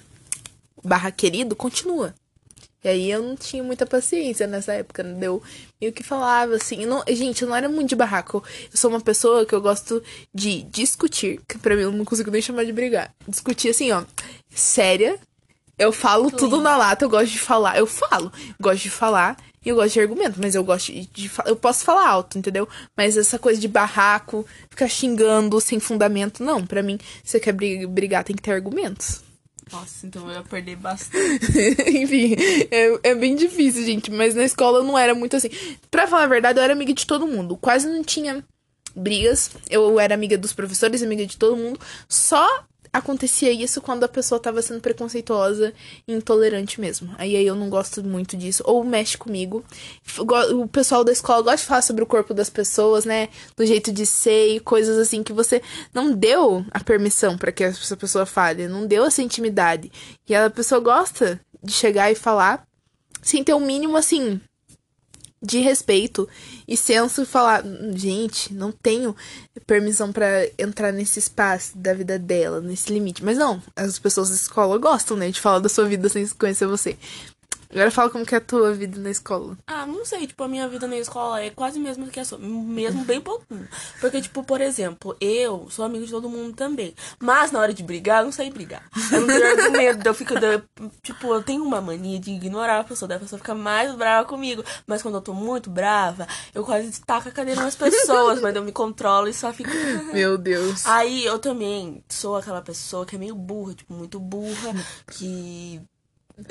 Speaker 1: barra querido, continua. E aí eu não tinha muita paciência nessa época, né? Eu meio que falava assim. Não, gente, eu não era muito de barraco. Eu sou uma pessoa que eu gosto de discutir, que pra mim eu não consigo nem chamar de brigar. Discutir assim, ó, séria. Eu falo tudo na lata, eu gosto de falar. Eu falo, gosto de falar e eu gosto de argumento, mas eu gosto de, de eu posso falar alto, entendeu? Mas essa coisa de barraco, ficar xingando sem fundamento, não, pra mim, se você quer bri- brigar, tem que ter argumentos.
Speaker 2: Nossa, então eu ia perder bastante.
Speaker 1: Enfim, é, é bem difícil, gente. Mas na escola eu não era muito assim. Pra falar a verdade, eu era amiga de todo mundo. Quase não tinha brigas. Eu era amiga dos professores, amiga de todo mundo. Só acontecia isso quando a pessoa tava sendo preconceituosa e intolerante mesmo. Aí, aí eu não gosto muito disso. Ou mexe comigo. O pessoal da escola gosta de falar sobre o corpo das pessoas, né? Do jeito de ser e coisas assim que você não deu a permissão pra que essa pessoa fale. Não deu essa intimidade. E a pessoa gosta de chegar e falar sem ter o mínimo assim de respeito e senso e falar, "Hum, gente, não tenho permissão pra entrar nesse espaço da vida dela, nesse limite. Mas não, as pessoas da escola gostam, né, de falar da sua vida sem conhecer você. Agora fala como que é a tua vida na escola.
Speaker 2: Ah, não sei, tipo, a minha vida na escola é quase mesmo que a sua. Mesmo bem pouquinho. Porque, tipo, por exemplo, eu sou amigo de todo mundo também. Mas na hora de brigar, eu não sei brigar. Eu não tenho argumento. Eu fico. eu, tipo, eu tenho uma mania de ignorar a pessoa. Daí a pessoa fica mais brava comigo. Mas quando eu tô muito brava, eu quase taco a cadeira nas pessoas. mas eu me controlo e só fico.
Speaker 1: Meu Deus.
Speaker 2: Aí eu também sou aquela pessoa que é meio burra, tipo, muito burra, que.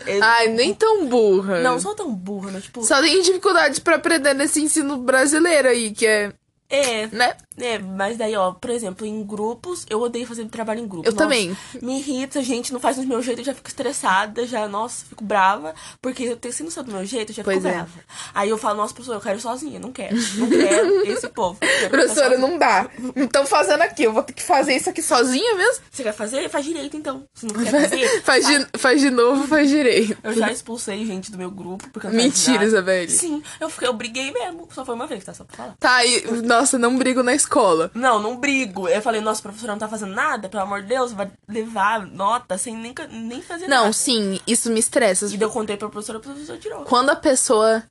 Speaker 2: É-
Speaker 1: Ai, nem tão burra.
Speaker 2: Não, sou tão burra, né? Tipo,
Speaker 1: Só tem dificuldades pra aprender nesse ensino brasileiro aí, que é,
Speaker 2: é,
Speaker 1: né?
Speaker 2: É, mas daí, ó, por exemplo, em grupos, eu odeio fazer trabalho em grupo.
Speaker 1: Eu
Speaker 2: Nossa,
Speaker 1: também.
Speaker 2: Me irrita, gente, não faz do meu jeito, eu já fico estressada, já, nossa, fico brava. Porque eu tenho, se não ser do meu jeito, eu já
Speaker 1: Pois
Speaker 2: fico
Speaker 1: é.
Speaker 2: brava. Aí eu falo, nossa, professora, eu quero sozinha, não quero. Não quero esse povo. quero
Speaker 1: Professora, não dá. Então fazendo aqui, eu vou ter que fazer isso aqui sozinha mesmo?
Speaker 2: Você quer fazer? Faz direito, então. Se não quer fazer,
Speaker 1: Faz de, faz de novo, faz direito.
Speaker 2: eu já expulsei gente do meu grupo. Porque eu não
Speaker 1: Mentira. Isabelle.
Speaker 2: Sim, eu, fiquei, eu briguei mesmo. Só foi uma vez, tá? Só pra falar.
Speaker 1: Tá, e, nossa, não brigo na escola.
Speaker 2: Não, não brigo. Eu falei, nossa, professora não tá fazendo nada, pelo amor de Deus, vai levar nota sem nem, nem fazer nada.
Speaker 1: Não, sim, isso me estressa.
Speaker 2: E daí eu contei pra professora, a professora tirou.
Speaker 1: Quando a pessoa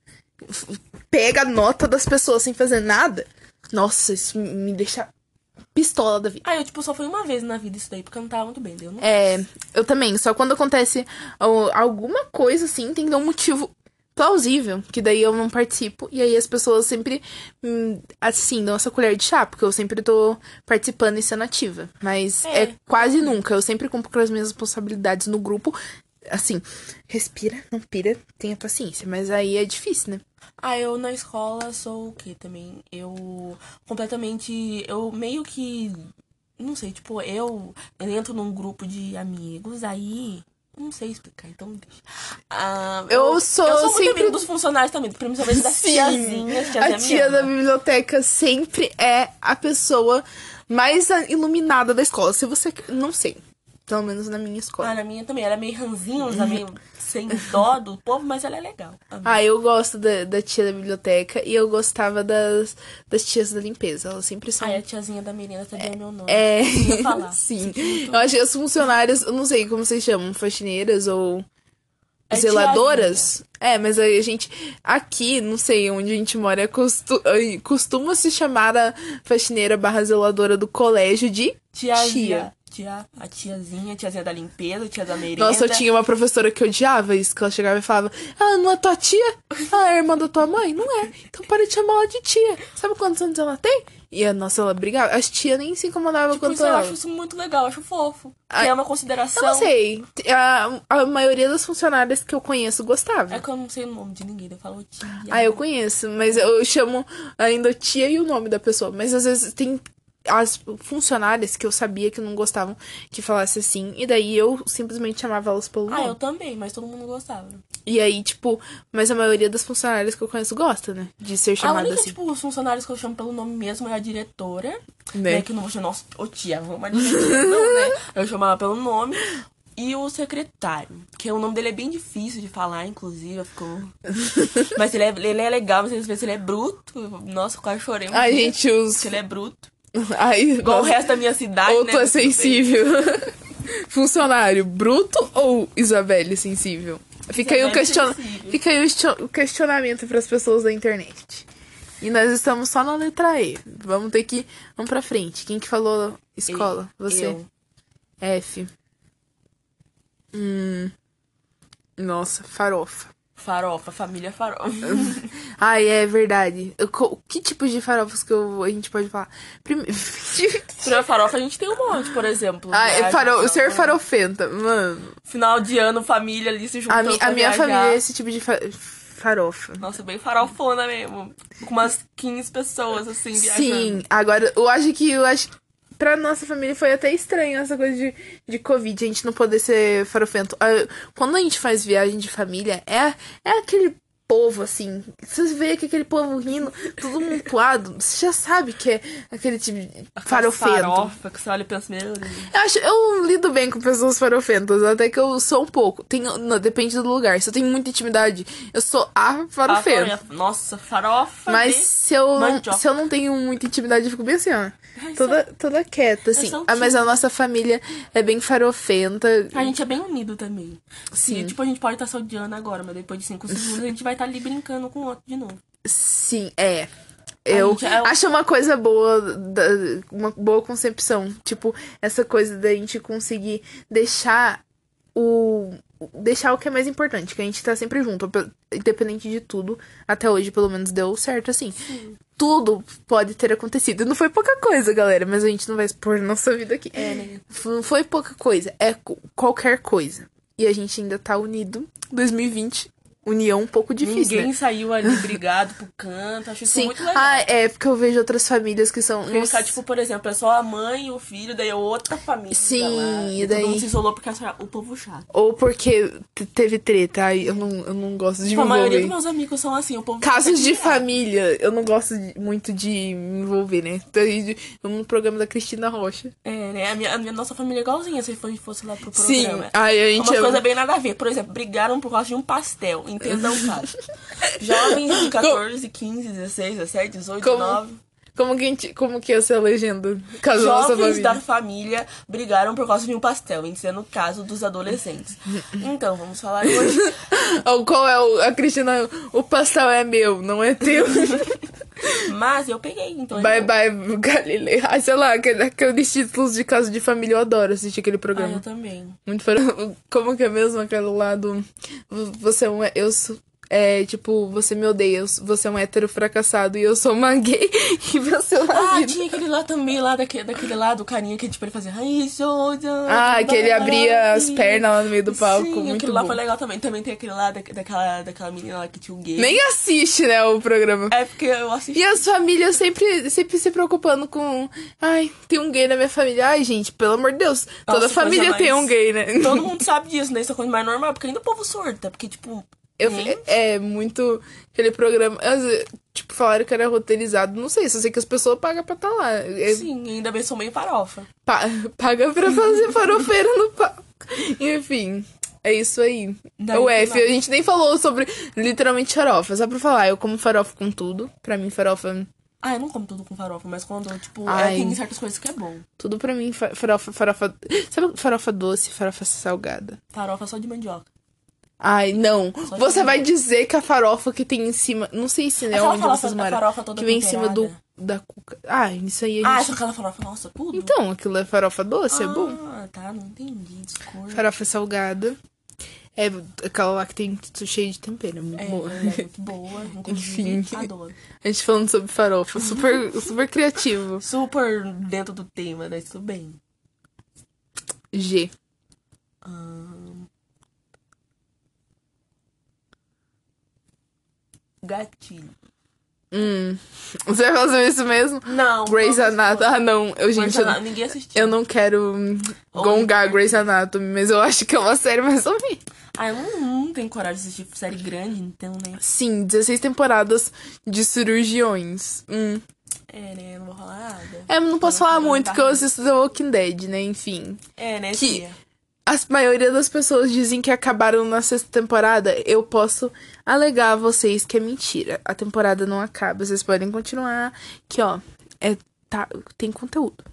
Speaker 1: pega a nota das pessoas sem fazer nada, nossa, isso me deixa pistola da vida.
Speaker 2: Ah, eu, tipo, só foi uma vez na vida isso daí, porque eu não tava muito bem. Daí eu não...
Speaker 1: É, eu também, só quando acontece alguma coisa assim, tem que ter um motivo plausível, que daí eu não participo, e aí as pessoas sempre, hum, assim, dão essa colher de chá, porque eu sempre tô participando e sendo ativa. Mas é,
Speaker 2: É.
Speaker 1: quase nunca, eu sempre cumpro com as minhas responsabilidades no grupo. Assim, respira, não pira, tenha paciência, mas aí é difícil, né?
Speaker 2: Ah, eu na escola sou o quê também? Eu completamente. Eu meio que. Não sei, tipo, eu, eu entro num grupo de amigos, aí. Não sei explicar, então deixa. Ah,
Speaker 1: Eu sou
Speaker 2: Eu sou muito
Speaker 1: sempre-
Speaker 2: amigo dos funcionários também, principalmente das
Speaker 1: Sim,
Speaker 2: tiazinhas. tiazinha
Speaker 1: a tia da biblioteca sempre é a pessoa mais iluminada da escola. Se você. Não sei. Pelo menos na minha escola.
Speaker 2: Ah, na minha também. Ela é meio ranzinza, meio sem dó do povo, mas ela é legal.
Speaker 1: Ah, eu gosto da, da tia da biblioteca e eu gostava das, das tias da limpeza. Elas sempre são.
Speaker 2: Ai, a tiazinha da Mirena tá dando meu nome.
Speaker 1: É,
Speaker 2: Eu falar.
Speaker 1: sim. Eu acho que as funcionárias, eu não sei como vocês chamam, faxineiras ou
Speaker 2: É
Speaker 1: zeladoras. É, mas aí a gente, aqui, não sei onde a gente mora, é costu- costuma se chamar a faxineira barra zeladora do colégio de tia.
Speaker 2: Tia, a tiazinha, a tiazinha da limpeza, a tia da merenda.
Speaker 1: Nossa, eu tinha uma professora que odiava isso, que ela chegava e falava, ela não é tua tia? Ela é irmã da tua mãe? Não é. Então para de chamar ela de tia. Sabe quantos anos ela tem? E a nossa, ela brigava. As tias nem se incomodavam
Speaker 2: Tipo,
Speaker 1: quanto
Speaker 2: isso, eu
Speaker 1: ela.
Speaker 2: acho isso muito legal, eu acho fofo. É uma
Speaker 1: Eu
Speaker 2: consideração.
Speaker 1: não sei. A, a maioria das funcionárias que eu conheço gostava.
Speaker 2: É que eu não sei o nome de ninguém, eu falo tia.
Speaker 1: Ah, eu conheço, mas eu chamo ainda tia e o nome da pessoa. Mas às vezes tem as funcionárias que eu sabia que não gostavam que falasse assim. E daí eu simplesmente chamava elas pelo
Speaker 2: Ah,
Speaker 1: nome.
Speaker 2: eu também, mas todo mundo gostava.
Speaker 1: E aí, tipo, mas a maioria das funcionárias que eu conheço gosta, né? De ser
Speaker 2: A
Speaker 1: chamada
Speaker 2: única,
Speaker 1: assim.
Speaker 2: tipo, os funcionários que eu chamo pelo nome mesmo é a diretora.
Speaker 1: Né?
Speaker 2: Né? Que eu não vou chamar, nossa, ô tia, vamos a não, né? Eu chamava pelo nome. E o secretário, que o nome dele é bem difícil de falar, inclusive, ficou... mas ele é, ele é legal, mas às vezes ele é bruto. Nossa, eu quase chorei um
Speaker 1: Ai,
Speaker 2: dia,
Speaker 1: gente,
Speaker 2: porque ele é bruto.
Speaker 1: Ai,
Speaker 2: Igual o resto da minha cidade,
Speaker 1: Ou
Speaker 2: né?
Speaker 1: tu é sensível. Funcionário, bruto ou Isabelle sensível? Fica aí, o, question...
Speaker 2: sensível.
Speaker 1: Fica aí o estio- o questionamento para as pessoas da internet. E nós estamos só na letra E. Vamos ter que. Vamos pra frente. Quem que falou escola? Você.
Speaker 2: Eu.
Speaker 1: F. Hum. Nossa, farofa.
Speaker 2: Farofa, família farofa.
Speaker 1: Ai, é verdade. Eu Que tipo de farofas que eu- a gente pode falar? Prime...
Speaker 2: Pra farofa a gente tem um monte, por exemplo.
Speaker 1: ah, é
Speaker 2: Viagem,
Speaker 1: faro...
Speaker 2: não,
Speaker 1: ser farofenta, mano.
Speaker 2: Final de ano, família ali se
Speaker 1: A,
Speaker 2: juntando
Speaker 1: mi-
Speaker 2: pra
Speaker 1: a minha
Speaker 2: viajar.
Speaker 1: família é esse tipo de fa- farofa.
Speaker 2: Nossa, bem farofona mesmo. Com umas 15 pessoas, assim, viajando.
Speaker 1: Sim, agora eu acho que eu acho que pra nossa família foi até estranho essa coisa de, de Covid, a gente não poder ser farofento. Ah, Quando a gente faz viagem de família, é, é aquele povo, assim. Você vê que aquele povo rindo, todo mundo você já sabe que é aquele tipo de farofento.
Speaker 2: Farofa, que você olha e pensa, meu Deus.
Speaker 1: Eu, acho, eu lido bem com pessoas farofentas, até que eu sou um pouco. Tenho, não, depende do lugar. Se eu tenho muita intimidade, eu sou a farofenta.
Speaker 2: Ah, Nossa, farofa.
Speaker 1: Mas se eu,
Speaker 2: mandioca.
Speaker 1: se eu não tenho muita intimidade, eu fico bem assim, ó.
Speaker 2: Ai,
Speaker 1: Toda, toda quieta, assim.
Speaker 2: sou
Speaker 1: Ah, mas a nossa família é bem farofenta.
Speaker 2: A gente é bem unido também.
Speaker 1: Sim.
Speaker 2: E, tipo, a gente pode estar se odiando agora, mas depois de cinco segundos a gente vai estar ali brincando com o outro de novo.
Speaker 1: Sim, é. Eu
Speaker 2: gente é
Speaker 1: acho uma coisa boa, uma boa concepção. Tipo, essa coisa da gente conseguir deixar o. Deixar o que é mais importante, que a gente tá sempre junto, pe- independente de tudo. Até hoje, pelo menos, deu certo, assim. Tudo pode ter acontecido. Não foi pouca coisa, galera, mas a gente não vai expor nossa vida aqui.
Speaker 2: É, né?
Speaker 1: Não foi pouca coisa, é qualquer coisa. E a gente ainda tá unido. 2020, união um pouco difícil,
Speaker 2: Ninguém
Speaker 1: né?
Speaker 2: saiu ali brigado pro canto. Acho isso
Speaker 1: Sim.
Speaker 2: muito legal.
Speaker 1: Ah, é, porque eu vejo outras famílias que são.
Speaker 2: Porque
Speaker 1: Nossa,
Speaker 2: tipo, por exemplo, é só a mãe e o filho, daí é outra família.
Speaker 1: Sim,
Speaker 2: lá,
Speaker 1: e daí-
Speaker 2: Todo mundo se isolou porque essa- o povo chato.
Speaker 1: Ou porque te- teve treta. Ai, eu não, eu não gosto de
Speaker 2: Tipo, a
Speaker 1: me
Speaker 2: maioria dos
Speaker 1: envolver.
Speaker 2: meus amigos são assim, o povo
Speaker 1: Casos de família, eu não gosto de- muito de me envolver, né? Daí, No programa da Cristina Rocha.
Speaker 2: É, né? A minha, a minha nossa família é igualzinha se a gente fosse lá pro
Speaker 1: Sim.
Speaker 2: programa.
Speaker 1: Ai, a
Speaker 2: É
Speaker 1: gente
Speaker 2: uma
Speaker 1: ama-
Speaker 2: coisa bem nada a ver. Por exemplo, brigaram por causa de um pastel. Entendam o caso. Jovens de 14, 15, 16, 17, 18,
Speaker 1: Como-
Speaker 2: 19.
Speaker 1: Como que, a gente, como que é essa legenda? Caso
Speaker 2: Jovens da
Speaker 1: família.
Speaker 2: família brigaram por causa de um pastel, em sendo o caso dos adolescentes. Então, vamos falar hoje.
Speaker 1: Qual é o, a Cristina? O pastel é meu, não é teu.
Speaker 2: Mas eu peguei, então.
Speaker 1: bye
Speaker 2: eu...
Speaker 1: bye, Galilei. Ai, sei lá, aquele- aqueles títulos de caso de família, eu adoro assistir aquele
Speaker 2: Ah,
Speaker 1: programa.
Speaker 2: eu também.
Speaker 1: Muito faro... Como que é mesmo aquele lado? Você é um. Eu sou. É tipo, você me odeia, você é um hétero fracassado e eu sou uma gay e você é uma
Speaker 2: Ah, tinha aquele lá também, lá daquele, daquele lá do carinha que tipo, ele fazia.
Speaker 1: Ah, que ele abria as pernas lá no meio do palco.
Speaker 2: Sim,
Speaker 1: muito
Speaker 2: aquilo lá
Speaker 1: bom.
Speaker 2: foi legal também. Também tem aquele lá da, daquela, daquela menina lá que tinha um gay.
Speaker 1: Nem assiste, né, o programa.
Speaker 2: É porque eu assisti.
Speaker 1: E as famílias sempre, sempre se preocupando com. Ai, tem um gay na minha família. Ai, gente, pelo amor de Deus. toda
Speaker 2: coisa
Speaker 1: família
Speaker 2: mais-
Speaker 1: tem um gay, né?
Speaker 2: Todo mundo sabe disso, né? Isso é coisa mais normal, porque ainda o povo surta. Porque, tipo.
Speaker 1: Eu,
Speaker 2: gente,
Speaker 1: é muito. Aquele programa. Tipo, falaram que era roteirizado. Não sei, só sei que as pessoas pagam pra estar lá. É,
Speaker 2: Sim, ainda bem sou meio farofa.
Speaker 1: pa- paga pra fazer farofeira no palco. Enfim. É isso aí.
Speaker 2: Daí
Speaker 1: o F, a gente nem falou sobre literalmente farofa. Só pra falar, eu como farofa com tudo. Pra mim, farofa.
Speaker 2: Ah, eu não como tudo com farofa, mas quando, tipo,
Speaker 1: Ai.
Speaker 2: é, tem certas coisas que é bom.
Speaker 1: Tudo pra mim, fa- farofa, farofa. Sabe farofa doce, farofa salgada?
Speaker 2: Farofa só de mandioca.
Speaker 1: Ai, não.
Speaker 2: Só
Speaker 1: Você vai dizer que a farofa que tem em cima. Não sei se é
Speaker 2: Aquela
Speaker 1: onde
Speaker 2: farofa-
Speaker 1: vocês moram.
Speaker 2: farofa toda
Speaker 1: Que vem em cima do,
Speaker 2: temperada.
Speaker 1: da cuca. Ah, isso aí a
Speaker 2: Ah,
Speaker 1: gente.
Speaker 2: só aquela farofa, nossa, tudo?
Speaker 1: Então, aquilo é farofa doce, é bom.
Speaker 2: Ah, tá, não entendi, desculpa.
Speaker 1: Farofa salgada. É aquela lá que tem tudo cheio de tempero. É muito
Speaker 2: É,
Speaker 1: boa.
Speaker 2: é muito boa,
Speaker 1: Enfim.
Speaker 2: adoro.
Speaker 1: A gente falando sobre farofa. Super, super criativo.
Speaker 2: Super dentro do tema, mas tudo bem.
Speaker 1: G.
Speaker 2: Ahn. Gatilho.
Speaker 1: Hum. Você vai fazer isso mesmo?
Speaker 2: Não.
Speaker 1: Grey's
Speaker 2: não,
Speaker 1: Anatomy. Ah, não. Eu, gente, eu,
Speaker 2: ninguém assistiu.
Speaker 1: eu não quero hum, gongar Grey's Anatomy, mas eu acho que é uma série mais ou menos.
Speaker 2: Ah, eu não, não tenho coragem de assistir série grande, então, né?
Speaker 1: Sim, 16 temporadas de cirurgiões. Hum.
Speaker 2: É, né? Não vou falar nada.
Speaker 1: É, não posso
Speaker 2: não
Speaker 1: falar muito, porque eu assisto The Walking Dead, né? Enfim.
Speaker 2: É, né,
Speaker 1: Que-
Speaker 2: tia?
Speaker 1: A maioria das pessoas dizem que acabaram na sexta temporada. Eu posso alegar a vocês que é mentira. A temporada não acaba. Vocês podem continuar. Que, ó, é, tá, tem conteúdo.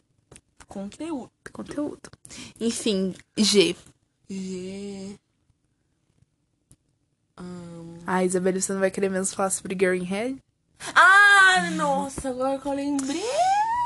Speaker 2: Conteúdo.
Speaker 1: Tem conteúdo. Enfim, G.
Speaker 2: G. Ahn.
Speaker 1: Ah, Isabelle, você não vai querer mesmo falar sobre Girl in Head?
Speaker 2: Ah, nossa, agora que eu lembrei.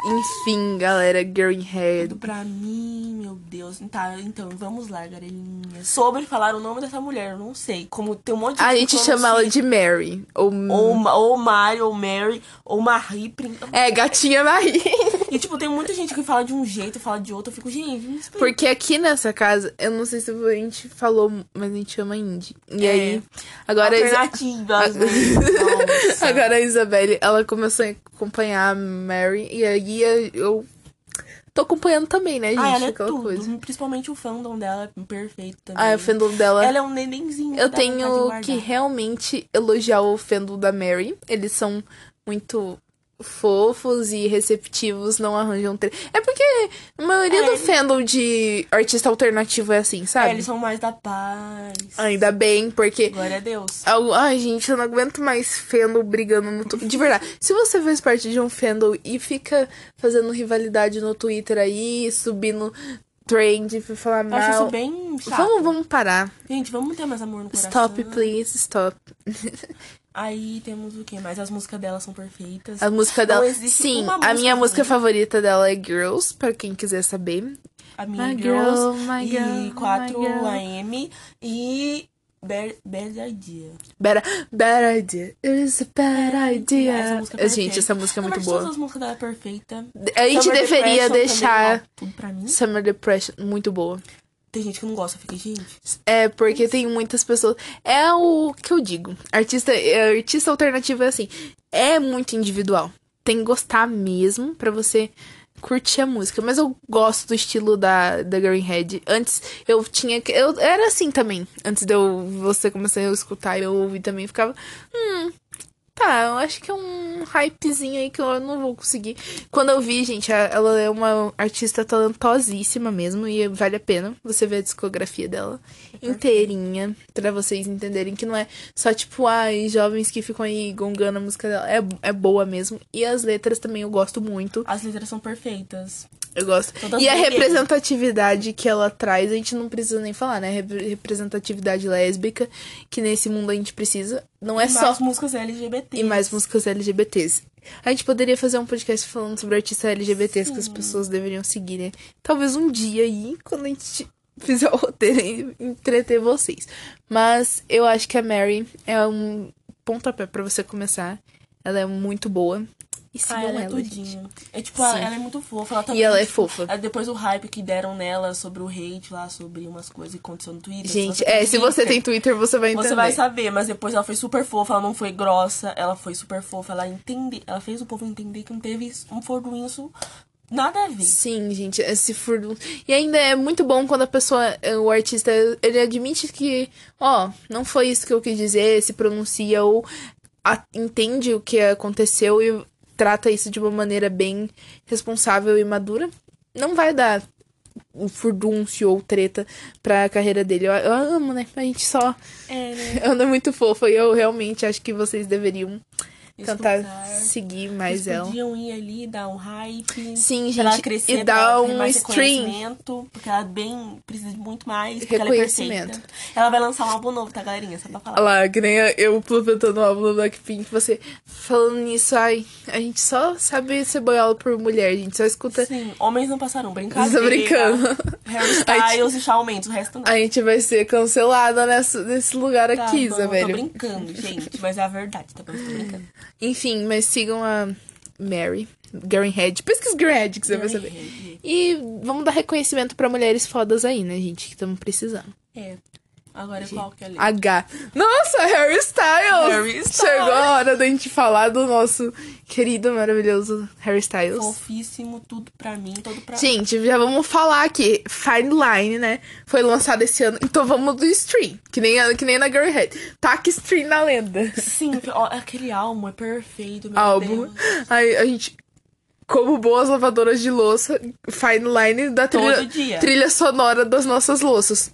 Speaker 1: Enfim, galera, Girl in Head.
Speaker 2: Pra mim, meu Deus. Tá, então, vamos lá, garelinha. Sobre falar o nome dessa mulher, eu não sei. Como tem um monte de
Speaker 1: A
Speaker 2: gente
Speaker 1: chama ela
Speaker 2: pronuncia.
Speaker 1: de Mary. Ou,
Speaker 2: Ou, ou Mari, ou Mary, ou Marie. prim-
Speaker 1: É, gatinha Marie.
Speaker 2: E, tipo, tem muita gente que fala de um jeito, fala de outro. Eu fico, gente, me explica.
Speaker 1: Porque aqui nessa casa, eu não sei se a gente falou, mas a gente chama Indy. E
Speaker 2: É.
Speaker 1: aí, agora a, Isa-
Speaker 2: Alternativas,
Speaker 1: agora a Isabelle, ela começou a acompanhar a Mary. E aí eu tô acompanhando também, né, gente?
Speaker 2: Ah, ela é
Speaker 1: Aquela
Speaker 2: tudo.
Speaker 1: coisa.
Speaker 2: Principalmente o fandom dela é perfeito também.
Speaker 1: Ah, o fandom dela.
Speaker 2: Ela é um nenenzinho.
Speaker 1: Eu tenho que realmente elogiar o fandom da Mary. Eles são muito fofos e receptivos, não arranjam tre... É porque a maioria
Speaker 2: É,
Speaker 1: do fandom de artista alternativo é assim, sabe?
Speaker 2: É, eles são mais da paz.
Speaker 1: Ainda bem, porque
Speaker 2: Glória a Deus.
Speaker 1: Ai, gente, eu não aguento mais fandom brigando no Twitter. De verdade, se você faz parte de um fandom e fica fazendo rivalidade no Twitter aí, subindo trend pra falar
Speaker 2: Eu acho isso
Speaker 1: mal.
Speaker 2: bem chato.
Speaker 1: Vamos, vamos parar.
Speaker 2: Gente, vamos ter mais amor no coração.
Speaker 1: Stop, please, stop.
Speaker 2: Aí temos o quê? mais as músicas dela são perfeitas.
Speaker 1: A música
Speaker 2: Não
Speaker 1: dela. Sim,
Speaker 2: uma
Speaker 1: a
Speaker 2: música
Speaker 1: minha música
Speaker 2: ruim.
Speaker 1: favorita dela é Girls, pra quem quiser saber.
Speaker 2: A minha
Speaker 1: My
Speaker 2: Girls
Speaker 1: girl, my
Speaker 2: e
Speaker 1: girl,
Speaker 2: 4
Speaker 1: my girl.
Speaker 2: AM e Bad, Bad Idea.
Speaker 1: Bad, bad idea. It is a bad idea.
Speaker 2: Essa música é
Speaker 1: Gente, essa música é muito boa.
Speaker 2: Todas as músicas dela é perfeita.
Speaker 1: A gente
Speaker 2: Summer
Speaker 1: deveria deixar
Speaker 2: mim.
Speaker 1: Summer Depression muito boa.
Speaker 2: Tem gente que não gosta, fica, gente.
Speaker 1: É, porque tem muitas pessoas. É o que eu digo. Artista, é, artista alternativo é assim. É muito individual. Tem que gostar mesmo pra você curtir a música. Mas eu gosto do estilo da, da Green Head. Antes eu tinha. que- Eu era assim também. Antes de eu você começar a escutar, eu ouvi também. Ficava. Hum. Tá, eu acho que é um hypezinho aí que eu não vou conseguir. Quando eu vi, gente, ela é uma artista talentosíssima mesmo e vale a pena você ver a discografia dela inteirinha pra vocês entenderem que não é só tipo, ai, jovens que ficam aí gongando a música dela. É, é boa mesmo. E as letras também eu gosto muito.
Speaker 2: As letras são perfeitas.
Speaker 1: Eu gosto.
Speaker 2: Todas
Speaker 1: e a representatividade que ela traz, a gente não precisa nem falar, né? Repre- Representatividade lésbica, que nesse mundo a gente precisa. Não é
Speaker 2: e
Speaker 1: só
Speaker 2: mais músicas LGBT.
Speaker 1: e mais músicas LGBTs. A gente poderia fazer um podcast falando sobre artistas LGBTs que as pessoas deveriam seguir, né? Talvez um dia aí, quando a gente fizer o roteiro, e entreter vocês. Mas eu acho que a Mary é um pontapé pra você começar. Ela é muito boa. E
Speaker 2: Ah,
Speaker 1: sigam
Speaker 2: ela é
Speaker 1: ela, gente.
Speaker 2: tudinho. É tipo, ela, ela é muito fofa. Ela
Speaker 1: E
Speaker 2: também,
Speaker 1: ela é
Speaker 2: tipo,
Speaker 1: fofa.
Speaker 2: é Depois o hype que deram nela sobre o hate lá, sobre umas coisas que aconteceu no Twitter.
Speaker 1: Gente, é, se você tem Twitter, você vai entender.
Speaker 2: Você vai saber, mas depois ela foi super fofa, ela não foi grossa, ela foi super fofa, ela entende, ela fez o povo entender que não teve um furdunço nada a ver.
Speaker 1: Sim, gente, esse furdun. E ainda é muito bom quando a pessoa, eh, o artista, ele admite que, ó, não foi isso que eu quis dizer, se pronuncia ou a- entende o que aconteceu e trata isso de uma maneira bem responsável e madura. Não vai dar um furdúncio ou treta pra carreira dele. Eu, eu amo, né? A gente só
Speaker 2: É, né?
Speaker 1: anda muito fofa e eu realmente acho que vocês deveriam tentar
Speaker 2: Escutar.
Speaker 1: seguir mais
Speaker 2: Eles
Speaker 1: ela.
Speaker 2: podiam ir ali, dar um hype.
Speaker 1: Sim,
Speaker 2: pra ela
Speaker 1: gente,
Speaker 2: crescer,
Speaker 1: e dar um stream.
Speaker 2: reconhecimento, Porque ela bem precisa de muito mais. Porque ela é
Speaker 1: Reconhecimento.
Speaker 2: Ela vai lançar um álbum novo, tá, galerinha? Só pra falar.
Speaker 1: Olha lá, que nem eu aproveitando o álbum do Blackpink, você falando nisso, ai, a gente só sabe ser boiola por mulher, a gente só escuta.
Speaker 2: Sim, homens não passaram. Brincadeira.
Speaker 1: Tô brincando.
Speaker 2: Harry Styles e Shawn o resto não.
Speaker 1: A gente vai ser cancelada nessa, nesse lugar
Speaker 2: Tá
Speaker 1: aqui, Isa,
Speaker 2: Tô
Speaker 1: velho.
Speaker 2: brincando, gente. Mas é a verdade, tá bom? Eu Tô brincando.
Speaker 1: Enfim, mas sigam a Mary, Garen Head. Pesquisa Garen Head que você vai saber.
Speaker 2: Head.
Speaker 1: E vamos dar reconhecimento pra mulheres fodas aí, né, gente? Que estamos precisando.
Speaker 2: É. Agora qual que é a letra?
Speaker 1: H. Nossa, Harry Styles!
Speaker 2: Harry Styles.
Speaker 1: Chegou a hora da gente falar do nosso querido, maravilhoso Harry Styles.
Speaker 2: Fofíssimo, tudo pra mim, todo pra
Speaker 1: Gente, já vamos falar aqui. Fine Line, né? Foi lançado esse ano. Então vamos do stream. Que nem, que nem na Girlhead. Taca stream na lenda.
Speaker 2: Sim, ó, aquele álbum é perfeito, meu
Speaker 1: Álbum. Aí a gente. Como boas lavadoras de louça, Fine Line da
Speaker 2: Todo
Speaker 1: trilha,
Speaker 2: dia.
Speaker 1: trilha sonora das nossas louças.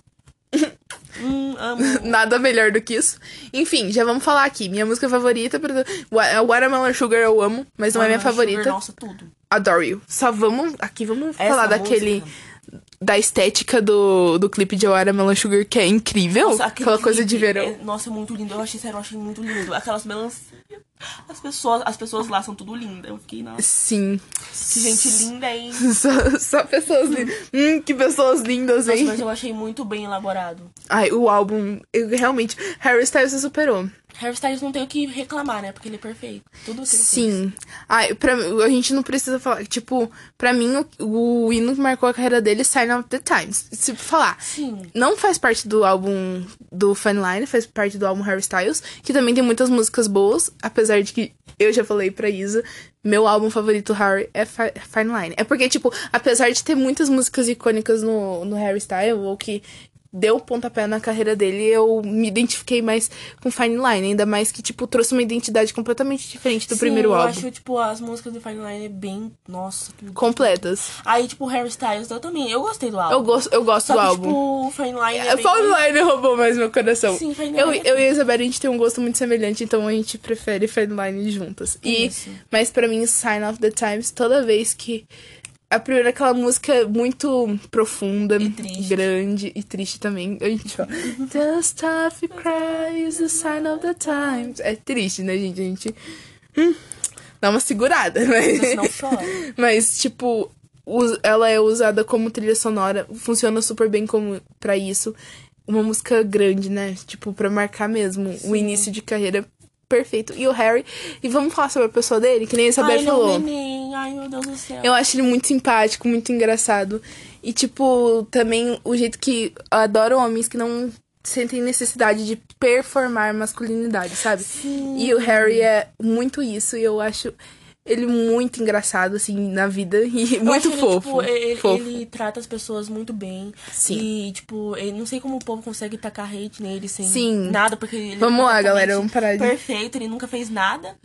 Speaker 2: Hum, amo.
Speaker 1: Nada melhor do que isso. Enfim, já vamos falar aqui. Minha música favorita. Wa- Watermelon Sugar eu amo, mas não é minha
Speaker 2: Sugar,
Speaker 1: favorita.
Speaker 2: Nossa, tudo.
Speaker 1: Adore You. Só vamos. Aqui vamos
Speaker 2: Essa
Speaker 1: falar daquele.
Speaker 2: música.
Speaker 1: Da estética do, do clipe de Watermelon Sugar, que é incrível.
Speaker 2: Nossa,
Speaker 1: Aquela coisa de verão.
Speaker 2: é- nossa, é muito lindo. Eu achei, sério, eu achei muito lindo. Aquelas melancias. As pessoas, as pessoas lá são tudo lindas. Eu fiquei, nossa,
Speaker 1: Sim.
Speaker 2: que gente linda, hein?
Speaker 1: Só, só pessoas lindas. Hum, que pessoas lindas,
Speaker 2: Nossa,
Speaker 1: hein?
Speaker 2: mas eu achei muito bem elaborado.
Speaker 1: Ai, o álbum, eu, realmente, Harry Styles se superou.
Speaker 2: Harry Styles não tem o que reclamar, né? Porque ele é perfeito. Tudo que ele fez.
Speaker 1: Sim. Ai, pra, a gente não precisa falar. Tipo, pra mim, o, o hino que marcou a carreira dele é Sign of the Times. Se falar.
Speaker 2: Sim.
Speaker 1: Não faz parte do álbum do Fine Line, faz parte do álbum Harry Styles, que também tem muitas músicas boas, apesar de que eu já falei pra Isa, meu álbum favorito Harry é Fi- Fine Line. É porque, tipo, apesar de ter muitas músicas icônicas no, no Harry Styles, ou que deu pontapé na carreira dele, eu me identifiquei mais com Fine Line, ainda mais que, tipo, trouxe uma identidade completamente diferente do
Speaker 2: Sim,
Speaker 1: primeiro
Speaker 2: eu
Speaker 1: álbum.
Speaker 2: acho, tipo, as músicas do Fine Line bem. Nossa.
Speaker 1: Completas.
Speaker 2: Aí, tipo, Harry Styles, eu também. Eu gostei do álbum.
Speaker 1: Eu gosto, eu gosto
Speaker 2: Só
Speaker 1: do
Speaker 2: que,
Speaker 1: álbum.
Speaker 2: tipo, o Fine Line. É
Speaker 1: A
Speaker 2: bem...
Speaker 1: Fine Line roubou mais meu coração.
Speaker 2: Sim, Fine
Speaker 1: eu,
Speaker 2: Line é
Speaker 1: eu e a Isabela, a gente tem um gosto muito semelhante, então a gente prefere Fine Line juntas. E,
Speaker 2: Isso.
Speaker 1: mas pra mim, Sign of the Times, toda vez que. A primeira, aquela música muito profunda,
Speaker 2: E triste.
Speaker 1: grande e triste também. A gente fala. The stuff you cry is the sign of the times. É triste, né, gente? A gente. hum, dá uma segurada, mas.
Speaker 2: Você não chora.
Speaker 1: Mas, tipo, ela é usada como trilha sonora, funciona super bem como para isso. Uma música grande, né? Tipo, pra marcar mesmo o início de carreira perfeito. E o Harry, e vamos falar sobre a pessoa dele, que nem a Isabel
Speaker 2: Ai,
Speaker 1: falou.
Speaker 2: neném. Ai, meu Deus do céu.
Speaker 1: Eu acho ele muito simpático, muito engraçado. E, tipo, também o jeito que eu adoro homens que não sentem necessidade de performar masculinidade, sabe? E o Harry é muito isso, e eu acho ele muito engraçado, assim, na vida. E
Speaker 2: Eu
Speaker 1: muito
Speaker 2: ele,
Speaker 1: fofo.
Speaker 2: tipo, ele,
Speaker 1: fofo.
Speaker 2: ele trata as pessoas muito bem.
Speaker 1: Sim.
Speaker 2: E, tipo, ele, não sei como o povo consegue tacar hate nele sem
Speaker 1: Sim.
Speaker 2: nada, porque ele
Speaker 1: Vamos
Speaker 2: é
Speaker 1: lá, galera, vamos parar de-
Speaker 2: Perfeito, ele nunca fez nada.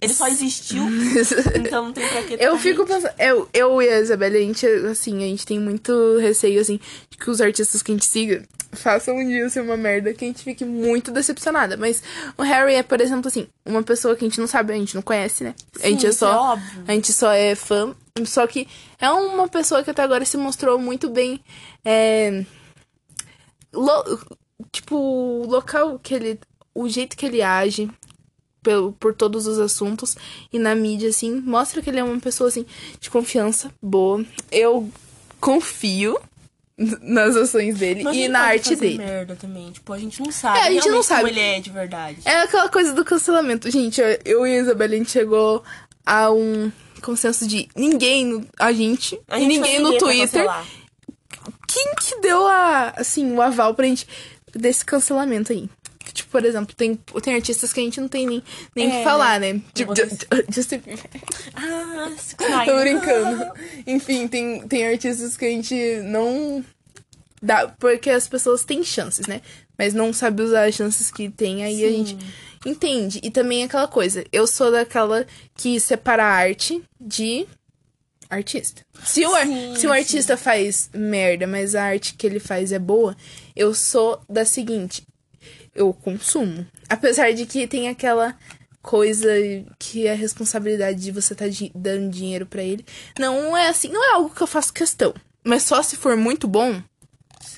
Speaker 2: Ele só existiu. então não tem pra que
Speaker 1: Eu fico pensando, eu, eu e a Isabela, a gente, assim, a gente tem muito receio, assim, de que os artistas que a gente siga façam um dia ser uma merda, que a gente fique muito decepcionada. Mas o Harry é, por exemplo, assim, uma pessoa que a gente não sabe, a gente não conhece, né? a gente
Speaker 2: Sim,
Speaker 1: é
Speaker 2: é
Speaker 1: só.
Speaker 2: óbvio.
Speaker 1: a gente só é fã. Só que é uma pessoa que até agora se mostrou muito bem. É, lo- tipo, o local que ele. O jeito que ele age pelo, por todos os assuntos e na mídia, assim, mostra que ele é uma pessoa, assim, de confiança boa. Eu confio nas ações dele
Speaker 2: Mas
Speaker 1: e na arte dele.
Speaker 2: merda também. Tipo, a gente não sabe.
Speaker 1: É, a gente não sabe.
Speaker 2: como ele é de verdade.
Speaker 1: É aquela coisa do cancelamento. Gente, eu- e a Isabela, a gente chegou a um consenso de ninguém, no- a gente,
Speaker 2: A
Speaker 1: e
Speaker 2: gente
Speaker 1: ninguém no Twitter. Quem que deu a, assim, o aval pra gente desse cancelamento aí? Tipo, por exemplo, tem, tem artistas que a gente não tem nem, nem
Speaker 2: É,
Speaker 1: que falar, né? Tipo, Justin Bieber.
Speaker 2: Ah.
Speaker 1: Tô brincando. Enfim, tem, tem artistas que a gente não dá. Porque as pessoas têm chances, né? Mas não sabe usar as chances que tem, aí a
Speaker 2: Sim.
Speaker 1: gente entende. E também é aquela coisa. Eu sou daquela que separa a arte de artista. Se o,
Speaker 2: Sim,
Speaker 1: se o artista faz merda, mas a arte que ele faz é boa, eu sou da seguinte. Eu consumo. Apesar de que tem aquela coisa que é a responsabilidade de você estar dando dinheiro pra ele. Não é assim, não é algo que eu faço questão. Mas só se for muito bom,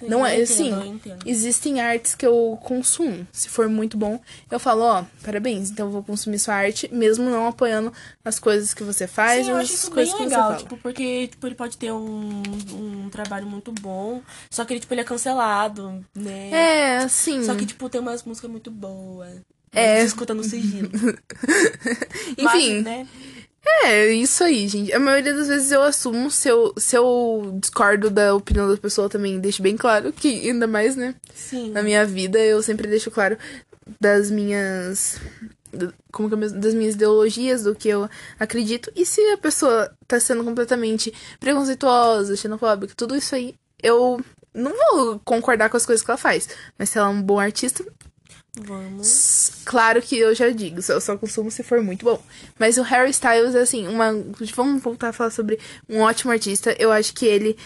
Speaker 2: Sim,
Speaker 1: não é assim. Existem artes que eu consumo. Se for muito bom, eu falo, ó, parabéns, então eu vou consumir sua arte, mesmo não apoiando as coisas que você faz
Speaker 2: Sim, eu
Speaker 1: ou
Speaker 2: acho
Speaker 1: as
Speaker 2: isso bem
Speaker 1: coisas que você
Speaker 2: legal,
Speaker 1: fala.
Speaker 2: tipo, porque tipo, ele pode ter um, um trabalho muito bom, só que ele, tipo, ele é cancelado, né?
Speaker 1: É, assim.
Speaker 2: Só que, tipo, tem umas músicas muito boas.
Speaker 1: É.
Speaker 2: Você escuta no sigilo.
Speaker 1: Enfim,
Speaker 2: Mas, né?
Speaker 1: É isso aí, gente. A maioria das vezes eu assumo, se eu, se eu discordo da opinião da pessoa também, deixo bem claro que, ainda mais, né?
Speaker 2: Sim.
Speaker 1: Na minha vida, eu sempre deixo claro das minhas. Como que é mesmo? Das minhas ideologias, do que eu acredito. E se a pessoa tá sendo completamente preconceituosa, xenofóbica, tudo isso aí, eu não vou concordar com as coisas que ela faz. Mas se ela é um bom artista,
Speaker 2: Vamos.
Speaker 1: claro que eu já digo, eu só consumo se for muito bom. Mas o Harry Styles assim, uma. Vamos voltar a falar sobre um ótimo artista. Eu acho que ele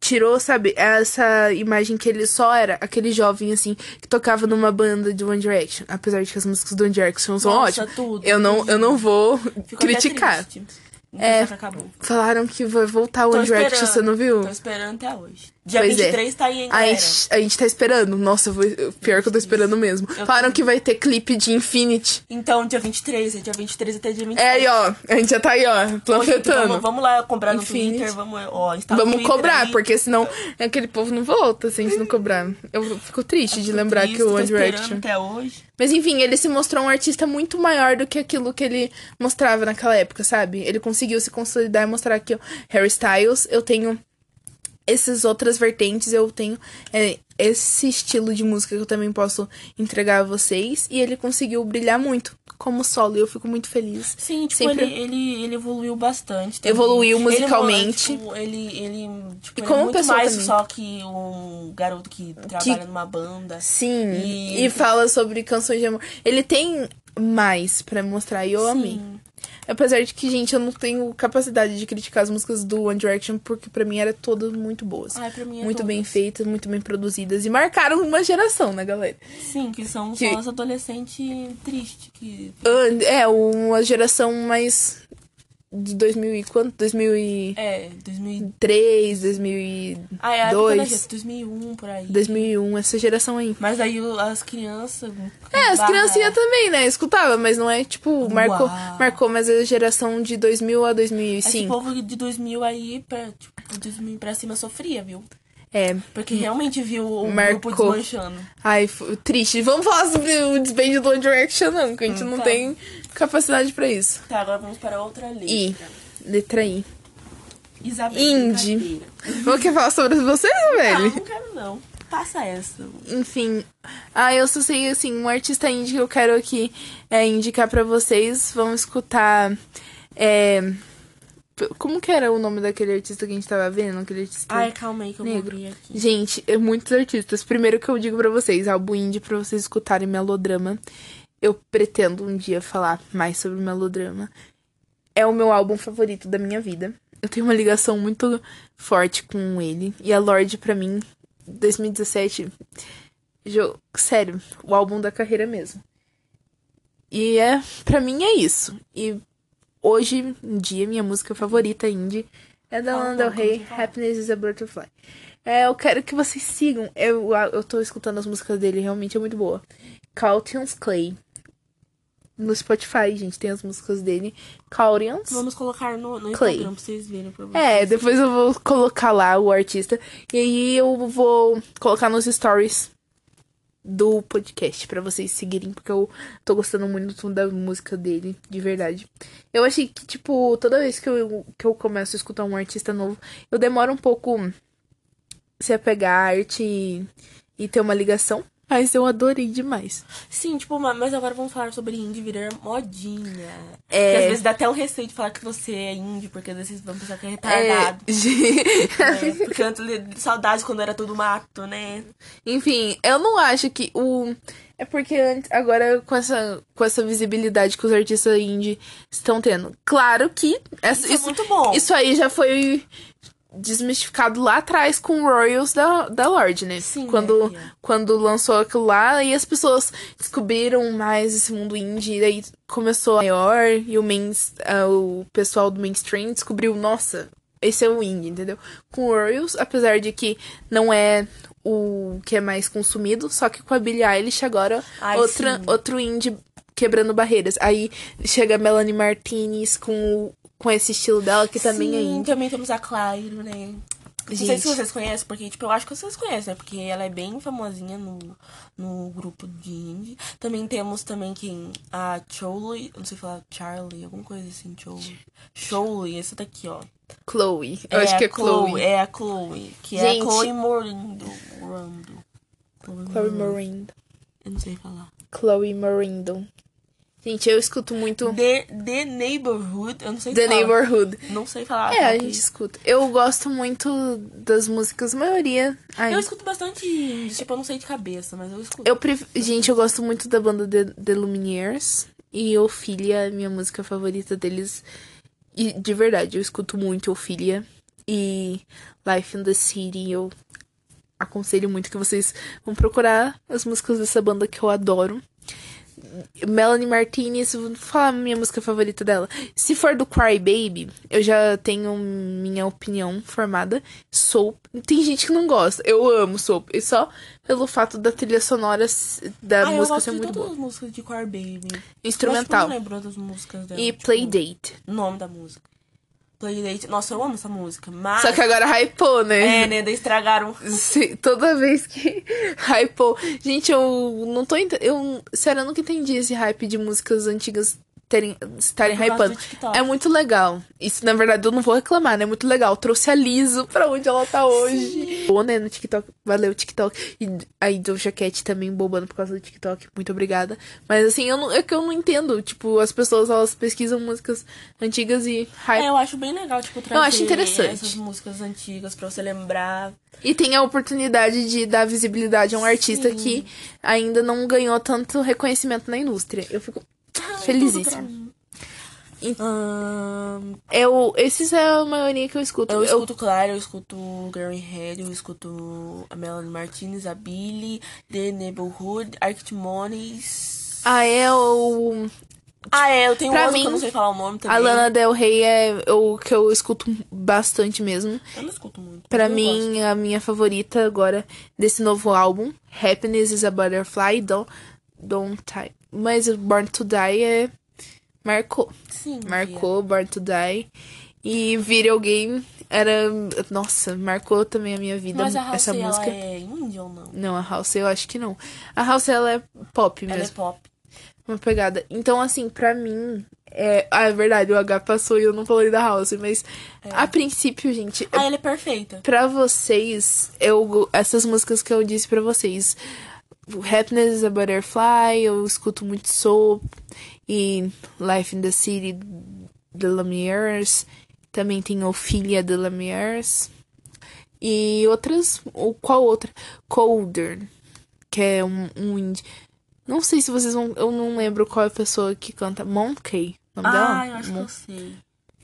Speaker 1: tirou, sabe, essa imagem que ele só era aquele jovem, assim, que tocava numa banda de One Direction. Apesar de que as músicas do One Direction são
Speaker 2: Nossa,
Speaker 1: ótimas.
Speaker 2: tudo,
Speaker 1: eu não,
Speaker 2: tudo.
Speaker 1: eu não vou
Speaker 2: Fico até
Speaker 1: criticar. É. Falaram que vai voltar o One Direction, você não viu?
Speaker 2: Tô esperando até hoje. Dia
Speaker 1: Pois é.
Speaker 2: 23 tá aí, hein,
Speaker 1: A gente, a gente tá esperando. Nossa, eu vou- pior que eu tô esperando mesmo.
Speaker 2: Eu
Speaker 1: Falaram que vai ter clipe de Infinity.
Speaker 2: Então, dia 23, é dia 23 até dia 23.
Speaker 1: É aí, ó. A gente já tá aí, ó,
Speaker 2: Hoje,
Speaker 1: planfetando.
Speaker 2: Vamos, vamos lá cobrar no
Speaker 1: Infinity.
Speaker 2: Twitter, vamos, ó, no
Speaker 1: Vamos
Speaker 2: Twitter
Speaker 1: cobrar,
Speaker 2: aí.
Speaker 1: porque senão aquele povo não volta se a gente não cobrar. Eu fico triste de
Speaker 2: Tô
Speaker 1: lembrar
Speaker 2: triste,
Speaker 1: que o One Direction.
Speaker 2: até hoje.
Speaker 1: Mas enfim, ele se mostrou um artista muito maior do que aquilo que ele mostrava naquela época, sabe? Ele conseguiu se consolidar e mostrar que Harry Styles, eu tenho essas outras vertentes, eu tenho é, esse estilo de música que eu também posso entregar a vocês. E ele conseguiu brilhar muito como solo, e eu fico muito feliz.
Speaker 2: Sim, tipo,
Speaker 1: Sempre-
Speaker 2: ele, ele, ele evoluiu bastante. também.
Speaker 1: Evoluiu
Speaker 2: Ele,
Speaker 1: musicalmente.
Speaker 2: tipo, ele, ele, tipo,
Speaker 1: E
Speaker 2: ele
Speaker 1: como
Speaker 2: é muito
Speaker 1: pessoa
Speaker 2: mais
Speaker 1: também.
Speaker 2: só que um garoto que trabalha numa banda.
Speaker 1: Sim,
Speaker 2: E-
Speaker 1: e, fala sobre canções de amor. Ele tem mais pra mostrar e eu amei. Apesar de que, gente, eu não tenho capacidade de criticar as músicas do One Direction, porque pra mim eram todas muito boas.
Speaker 2: Ai, pra mim é
Speaker 1: muito bem
Speaker 2: todas.
Speaker 1: feitas, muito bem produzidas. E marcaram uma geração, né, galera?
Speaker 2: Sim, que são
Speaker 1: Que-
Speaker 2: só os adolescentes tristes. Que...
Speaker 1: Ah, É, uma geração mais. De 2000 e quanto? 2003,
Speaker 2: É, 2000...
Speaker 1: 2002,
Speaker 2: Ah, é a época da gente, 2001, por aí.
Speaker 1: 2001, essa geração aí.
Speaker 2: Mas aí as crianças...
Speaker 1: É, as criancinhas também, né? Escutava, mas não é tipo. Marcou,
Speaker 2: Uau.
Speaker 1: marcou mais a geração de 2000 a
Speaker 2: Esse
Speaker 1: 2005.
Speaker 2: povo de 2000 aí, pra, tipo, de 2000 pra cima sofria, viu?
Speaker 1: É.
Speaker 2: Porque realmente viu o
Speaker 1: Marcou.
Speaker 2: grupo desmanchando.
Speaker 1: Ai, triste. Vamos falar sobre o desband do One Direction, não, que a gente
Speaker 2: Hum,
Speaker 1: não
Speaker 2: tá.
Speaker 1: tem capacidade pra isso.
Speaker 2: Tá, agora vamos para outra letra.
Speaker 1: I. Letra I.
Speaker 2: Isabel. Brincadeira.
Speaker 1: Vou quer falar sobre vocês,
Speaker 2: Não,
Speaker 1: velho?
Speaker 2: não quero não. Passa essa.
Speaker 1: Enfim. Ah, eu só sei, assim, um artista indie que eu quero aqui é, indicar pra vocês. Vamos escutar. É... Como que era o nome daquele artista que a gente tava vendo? Aquele artista.
Speaker 2: Ai, calma aí que eu vou
Speaker 1: Negro.
Speaker 2: abrir aqui.
Speaker 1: Gente, é muitos artistas. Primeiro que eu digo pra vocês, álbum indie pra vocês escutarem melodrama. Eu pretendo um dia falar mais sobre melodrama. É o meu álbum favorito da minha vida. Eu tenho uma ligação muito forte com ele. E a Lorde, pra mim, 2017. jo- Sério, o álbum da carreira mesmo. E é, pra mim é isso. E hoje em dia, minha música favorita indie é da Lana Del Rey. Happiness is a Butterfly. É, eu quero que vocês sigam. Eu, eu tô escutando as músicas dele, realmente é muito boa. Cautions Clay. No Spotify, gente, tem as músicas dele. Cautions.
Speaker 2: Vamos colocar no, no
Speaker 1: Clay.
Speaker 2: Instagram pra vocês verem. Pra vocês.
Speaker 1: É, depois eu vou colocar lá o artista. E aí eu vou colocar nos stories do podcast pra vocês seguirem, porque eu tô gostando muito da música dele, de verdade. Eu achei que, tipo, toda vez que eu, que eu começo a escutar um artista novo, eu demoro um pouco se apegar à arte e, e ter uma ligação. Mas eu adorei demais.
Speaker 2: Sim, tipo, ma- mas agora vamos falar sobre indie virar modinha.
Speaker 1: É.
Speaker 2: Porque às vezes dá até um receio de falar que você é indie, porque às vezes vocês vão pensar que é
Speaker 1: É,
Speaker 2: retardado. É, porque antes de saudade quando era tudo mato, né?
Speaker 1: Enfim, eu não acho que o. É porque antes, agora com essa, com essa visibilidade que os artistas indie estão tendo. Claro que essa-
Speaker 2: Isso, é muito bom.
Speaker 1: isso aí já foi desmistificado lá atrás com o Royals da, da Lorde, né?
Speaker 2: Sim,
Speaker 1: quando,
Speaker 2: é, é.
Speaker 1: quando lançou aquilo lá e as pessoas descobriram mais esse mundo indie, e daí começou a maior e o, main, ah, o pessoal do mainstream descobriu, nossa, esse é o indie, entendeu? Com o Royals, apesar de que não é o que é mais consumido, só que com a Billie Eilish agora
Speaker 2: Ai,
Speaker 1: outra,
Speaker 2: sim.
Speaker 1: outro indie quebrando barreiras. Aí chega a Melanie Martinez com, o- com esse estilo dela, que também é
Speaker 2: Sim,
Speaker 1: indie.
Speaker 2: também temos a Clairo, né? Não sei
Speaker 1: Gente.
Speaker 2: se vocês conhecem, porque, tipo, eu acho que vocês conhecem, né? Porque ela é bem famosinha no, no grupo de indie. Também temos também quem? A Chole, não sei falar Charlie, alguma coisa assim, Chole. Chole, essa daqui, ó.
Speaker 1: Chloe. Eu acho
Speaker 2: a
Speaker 1: que é Chloe.
Speaker 2: É a Chloe, que é
Speaker 1: Gente.
Speaker 2: a Chloe Morindo. Rando.
Speaker 1: Chloe Morindo.
Speaker 2: Eu não sei falar.
Speaker 1: Chloe Morindo. Gente, eu escuto muito
Speaker 2: The, The Neighborhood, eu não sei
Speaker 1: The
Speaker 2: falar.
Speaker 1: Neighborhood.
Speaker 2: Não sei falar.
Speaker 1: É, a gente escuta. Eu gosto muito das músicas, maioria. Ai,
Speaker 2: Eu escuto bastante tipo, eu não sei de cabeça, mas eu escuto.
Speaker 1: eu pref... Gente, eu gosto muito da banda The, The Lumineers. E Ophelia minha música favorita deles. E de verdade, eu escuto muito Ophelia. E Life in the City. Eu aconselho muito que vocês vão procurar as músicas dessa banda que eu adoro. Melanie Martinez, vou falar a minha música favorita dela. Se for do Cry Baby, eu já tenho minha opinião formada. Soap. Tem gente que não gosta. Eu amo Soap. E só pelo fato da trilha sonora da
Speaker 2: Ah, eu
Speaker 1: música
Speaker 2: gosto
Speaker 1: ser
Speaker 2: de
Speaker 1: muito
Speaker 2: todas
Speaker 1: boa.
Speaker 2: as músicas de Core Baby.
Speaker 1: Instrumental.
Speaker 2: Eu não lembro das músicas dela.
Speaker 1: E
Speaker 2: tipo,
Speaker 1: Playdate.
Speaker 2: O nome da música. Playdate. Nossa, eu amo essa música. Mas.
Speaker 1: Só que agora hypou, né?
Speaker 2: É, né? Daí estragaram.
Speaker 1: Sim, toda vez que hypou. Gente, eu não tô ent... eu Sério, eu nunca entendi esse hype de músicas antigas terem, estarem hypando.
Speaker 2: do.
Speaker 1: É muito legal. Isso, na verdade, eu não vou reclamar, né? É muito legal. Trouxe a Liso pra onde ela tá hoje. Boa, né? No TikTok. Valeu, TikTok. E a Doja Cat também bobando por causa do TikTok. Muito obrigada. Mas assim, eu não, é que eu não entendo. Tipo, as pessoas, elas pesquisam músicas antigas e hype.
Speaker 2: É, eu acho bem legal, tipo, trazer
Speaker 1: acho interessante.
Speaker 2: essas músicas antigas pra você lembrar.
Speaker 1: E tem a oportunidade de dar visibilidade a um artista
Speaker 2: Sim.
Speaker 1: que ainda não ganhou tanto reconhecimento na indústria. Eu fico felizíssima.
Speaker 2: Ahn,
Speaker 1: Eu, esses é a maioria que eu escuto.
Speaker 2: eu escuto Clara, eu escuto Gary Head, eu escuto a Melanie Martinez, a Billy, The Neighborhood, Arctimones.
Speaker 1: Ah, é o.
Speaker 2: Ah, é, eu tenho
Speaker 1: Pra mim,
Speaker 2: que eu não sei falar o nome também.
Speaker 1: A Lana Del Rey é o que eu escuto bastante mesmo.
Speaker 2: Eu não escuto muito.
Speaker 1: Pra
Speaker 2: eu
Speaker 1: mim, a minha favorita agora desse novo álbum, Happiness is a Butterfly, Don't, don't. Mas o Born to Die é. Marcou.
Speaker 2: Sim,
Speaker 1: Marcou Born to Die. E Video Game era. Nossa, marcou também a minha vida
Speaker 2: Mas a House,
Speaker 1: essa música.
Speaker 2: é indie ou não?
Speaker 1: Não, a House eu acho que não. A House ela é pop
Speaker 2: Ela é
Speaker 1: mesmo.
Speaker 2: pop.
Speaker 1: Uma pegada. Então, assim, pra mim. É... Ah, é verdade, o H passou e eu não falei da House, mas a princípio, gente,
Speaker 2: Ah, ela é perfeita.
Speaker 1: Pra vocês, eu essas músicas que eu disse pra vocês, Happiness is a Butterfly, eu escuto muito Soul e Life in the City The Lumières, também tem Ophelia The Lumières e outras, ou qual outra? Colder, que é um, um indie. Não sei se vocês vão, eu não lembro qual é a pessoa que canta, Monkey, nome dela?
Speaker 2: Ah, eu acho que eu sei.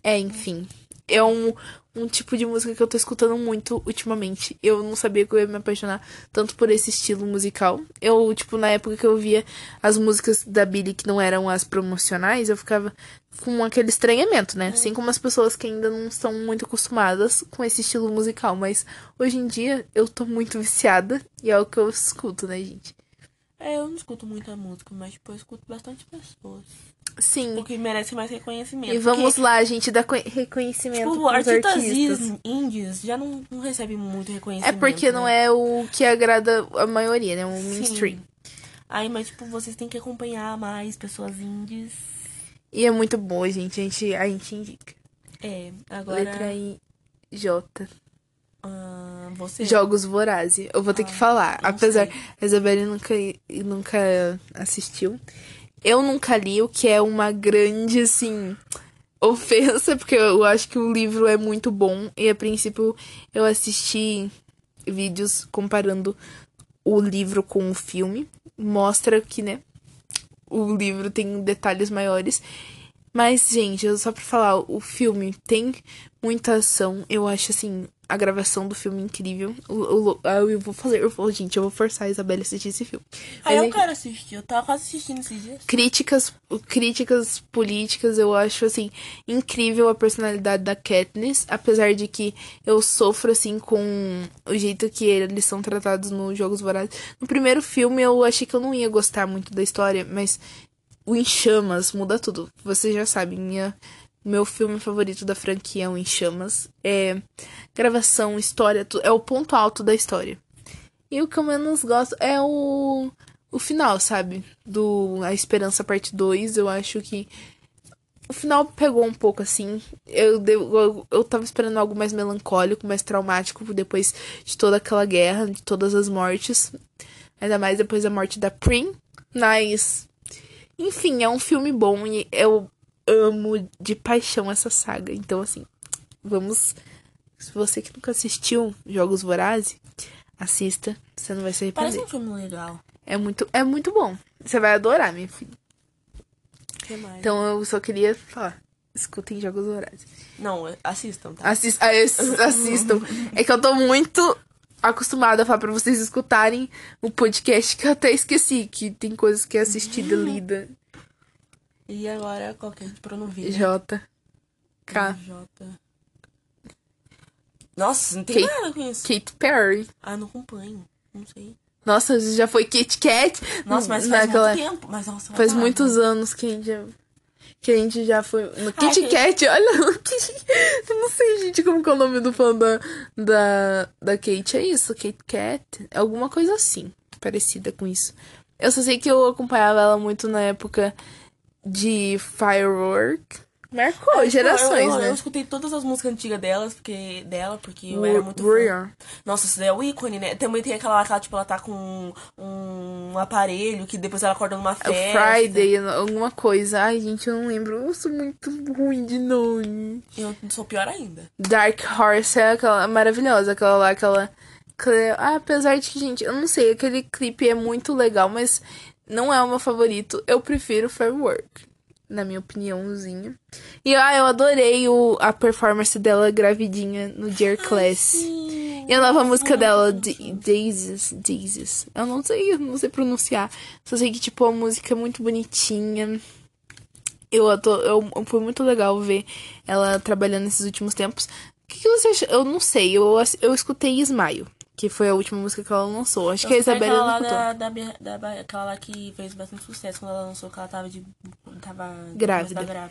Speaker 1: É, enfim. É um, um tipo de música que eu tô escutando muito ultimamente. Eu não sabia que eu ia me apaixonar tanto por esse estilo musical. Eu, tipo, na época que eu via as músicas da Billie que não eram as promocionais, eu ficava com aquele estranhamento, né? Assim como as pessoas que ainda não são muito acostumadas com esse estilo musical. Mas hoje em dia eu tô muito viciada e é o que eu escuto, né, gente?
Speaker 2: É, eu não escuto muita música, mas tipo, eu escuto bastante pessoas.
Speaker 1: Sim.
Speaker 2: Porque merece mais reconhecimento.
Speaker 1: E vamos
Speaker 2: porque,
Speaker 1: lá, gente, dar co- reconhecimento
Speaker 2: Tipo, artistas,
Speaker 1: artistas.
Speaker 2: indies já não, não recebem muito
Speaker 1: É
Speaker 2: reconhecimento.
Speaker 1: porque não
Speaker 2: né?
Speaker 1: é o que agrada a maioria, né? O mainstream.
Speaker 2: Aí, mas tipo, vocês têm que acompanhar mais pessoas indies.
Speaker 1: E é muito bom, gente. A gente, a gente indica.
Speaker 2: É, agora.
Speaker 1: Letra I, J.
Speaker 2: ah, você.
Speaker 1: Jogos Vorazes. Eu vou ter que falar.
Speaker 2: não
Speaker 1: Apesar,
Speaker 2: sei.
Speaker 1: a Isabelle nunca, nunca assistiu. Eu nunca li, o que é uma grande, assim, ofensa, porque eu acho que o livro é muito bom. E a princípio eu assisti vídeos comparando o livro com o filme. Mostra que, né, o livro tem detalhes maiores. Mas, gente, eu só pra falar, o filme tem muita ação. Eu acho, assim, a gravação do filme incrível. O, o- ah, eu vou fazer, eu vou, gente, eu vou forçar a Isabelle a assistir esse filme.
Speaker 2: Ah,
Speaker 1: Mas,
Speaker 2: eu
Speaker 1: enfim,
Speaker 2: quero assistir. Eu tava quase assistindo esses dias.
Speaker 1: críticas, críticas políticas, eu acho, assim, incrível a personalidade da Katniss. Apesar de que eu sofro, assim, com o jeito que eles são tratados nos Jogos Vorazes. No primeiro filme eu achei que eu não ia gostar muito da história, mas o Em Chamas muda tudo. Vocês já sabem, minha, meu filme favorito da franquia é o Em Chamas. É gravação, história, é o ponto alto da história. E o que eu menos gosto é o, o final, sabe? Do A Esperança Parte 2. Eu acho que o final pegou um pouco assim. Eu, eu, eu tava esperando algo mais melancólico, mais traumático depois de toda aquela guerra, de todas as mortes. Ainda mais depois da morte da Prim. Mas. Enfim, é um filme bom e eu amo de paixão essa saga. Então, assim, vamos. Se você que nunca assistiu Jogos Vorazes, assista. Você não vai se
Speaker 2: Parece
Speaker 1: arrepender.
Speaker 2: um filme legal.
Speaker 1: É muito, é muito bom. Você vai adorar, minha filha.
Speaker 2: O que mais?
Speaker 1: Então eu só queria falar. Escutem Jogos Vorazes.
Speaker 2: Não, assistam, tá?
Speaker 1: Assis, ah, ass- assistam. É que eu tô muito acostumada a falar pra vocês escutarem o podcast que eu até esqueci, que tem coisas que é assistida, lida.
Speaker 2: E agora, qual que é? Não ver. né?
Speaker 1: J. K.
Speaker 2: J. Nossa, não tem
Speaker 1: Kate-
Speaker 2: nada com isso.
Speaker 1: Katy Perry.
Speaker 2: Ah, não acompanho. Não sei.
Speaker 1: Nossa, já foi Kit Kat.
Speaker 2: Nossa, mas faz
Speaker 1: Naquela-
Speaker 2: muito tempo. Mas nossa,
Speaker 1: Faz muitos
Speaker 2: né?
Speaker 1: anos que a gente já, que a gente já foi no Kit Kat. Olha, eu não sei, gente, como que é o nome do fã da, da, da Kate. É isso, Kate Kat. É alguma coisa assim, parecida com isso. Eu só sei que eu acompanhava ela muito na época de Firework. Marcou
Speaker 2: Tipo,
Speaker 1: gerações,
Speaker 2: eu, eu,
Speaker 1: né?
Speaker 2: Eu escutei todas as músicas antigas delas, porque, dela, porque eu era muito.
Speaker 1: Warrior.
Speaker 2: Nossa, isso daí é o ícone, né? Também tem aquela lá que ela, tipo, ela tá com um, um aparelho que depois ela acorda numa
Speaker 1: É
Speaker 2: festa.
Speaker 1: o Friday, alguma coisa. Ai, gente, eu não lembro. Eu sou muito ruim de nome.
Speaker 2: Eu sou pior ainda.
Speaker 1: Dark Horse é aquela maravilhosa, aquela lá, aquela. aquela- Ah, apesar de que, gente, eu não sei, aquele clipe é muito legal, mas não é o meu favorito. Eu prefiro Firework, na minha opiniãozinha. E ah, eu adorei o, a performance dela gravidinha no Dear Class. E a nova música dela, D- Daisies, Daisies. Eu não sei, eu não sei pronunciar. Só sei que, tipo, a música é muito bonitinha. Eu, ado- eu, foi muito legal ver ela trabalhando nesses últimos tempos. O que, que você acha? Eu não sei, eu, eu escutei Ismaio, que foi a última música que ela lançou. Acho que a Isabela
Speaker 2: aquela lá da, da, da, Ba- aquela lá que fez bastante sucesso quando ela lançou, que ela tava de. tava
Speaker 1: Grávida.
Speaker 2: Da, da.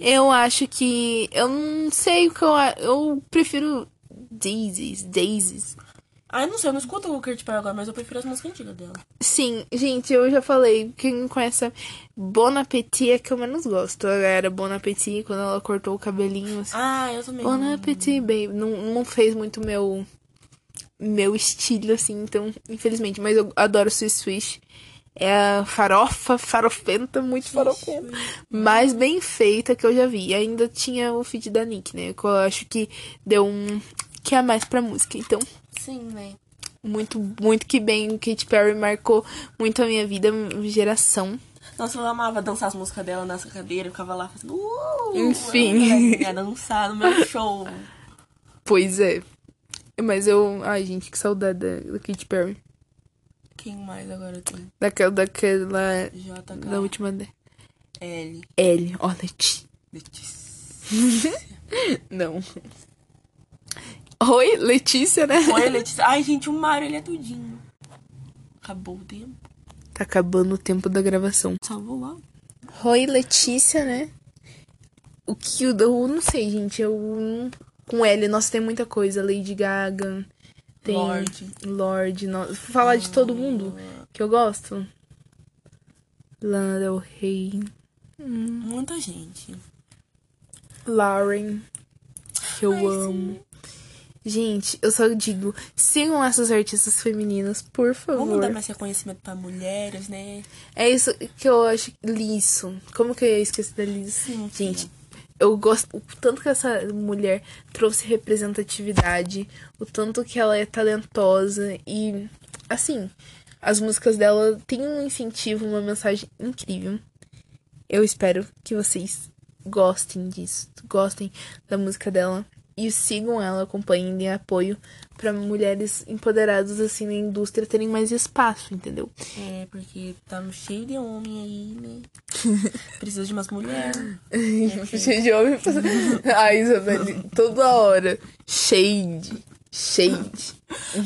Speaker 1: Eu acho que. Eu não sei o que eu. Eu prefiro Daisies, Daisies.
Speaker 2: Ah, eu não sei, eu não escuto o Kurt Perry agora, mas eu prefiro as músicas antigas dela.
Speaker 1: Sim, gente, eu já falei. Quem não conhece. Bon Appetit é que eu menos gosto. Era Bon Appetit quando ela cortou o cabelinho. Assim.
Speaker 2: Ah, eu também.
Speaker 1: Bon Appetit, baby. Não, não fez muito meu meu estilo, assim, então, infelizmente. Mas eu adoro Swiss Swish. É a farofa, farofenta, muito farofenta. Mais bem feita que eu já vi. E ainda tinha o feed da Nick, né? Que eu acho que deu um que a mais pra música. Então,
Speaker 2: Sim, né?
Speaker 1: muito, muito que bem. O Katy Perry marcou muito a minha vida, geração.
Speaker 2: Nossa, eu amava dançar as músicas dela nessa cadeira, eu ficava lá fazendo. Uh,
Speaker 1: Enfim.
Speaker 2: Ia dançar no meu show.
Speaker 1: Pois é. Mas eu. Ai, gente, que saudade da, da Katy Perry.
Speaker 2: Quem mais agora tem?
Speaker 1: Daquela, daquela.
Speaker 2: JK.
Speaker 1: Da última.
Speaker 2: L.
Speaker 1: L. Ó, Leti.
Speaker 2: Letícia.
Speaker 1: Não. Oi, Letícia, né?
Speaker 2: Oi, Letícia. Ai, gente, o Mário, ele é tudinho. Acabou o tempo.
Speaker 1: Tá acabando o tempo da gravação.
Speaker 2: Salvou lá.
Speaker 1: Oi, Letícia, né? O que eu, eu não sei, gente. Eu. Com L, nossa, tem muita coisa. Lady Gaga. Tem.
Speaker 2: Lorde.
Speaker 1: Lorde. No... Falar de todo mundo que eu gosto. Lana Del Rey.
Speaker 2: Muita gente.
Speaker 1: Lauren. Que eu
Speaker 2: Ai,
Speaker 1: amo. Gente, eu só digo, sigam essas artistas femininas, por favor.
Speaker 2: Vamos dar mais reconhecimento pra mulheres, né?
Speaker 1: É isso que eu acho. Lisso. Como que eu ia esquecer da Lisso?
Speaker 2: Sim,
Speaker 1: Gente, eu gosto. O tanto que essa mulher trouxe representatividade, o tanto que ela é talentosa e. Assim, as músicas dela têm um incentivo, uma mensagem incrível. Eu espero que vocês gostem disso, gostem da música dela e sigam ela, acompanhem, deem apoio pra mulheres empoderadas assim na indústria terem mais espaço, entendeu?
Speaker 2: É, porque tá cheio de homem aí, né? Precisa de umas mulheres.
Speaker 1: Cheio de homem. Ai, Isabelle, toda hora. Shade. Shade.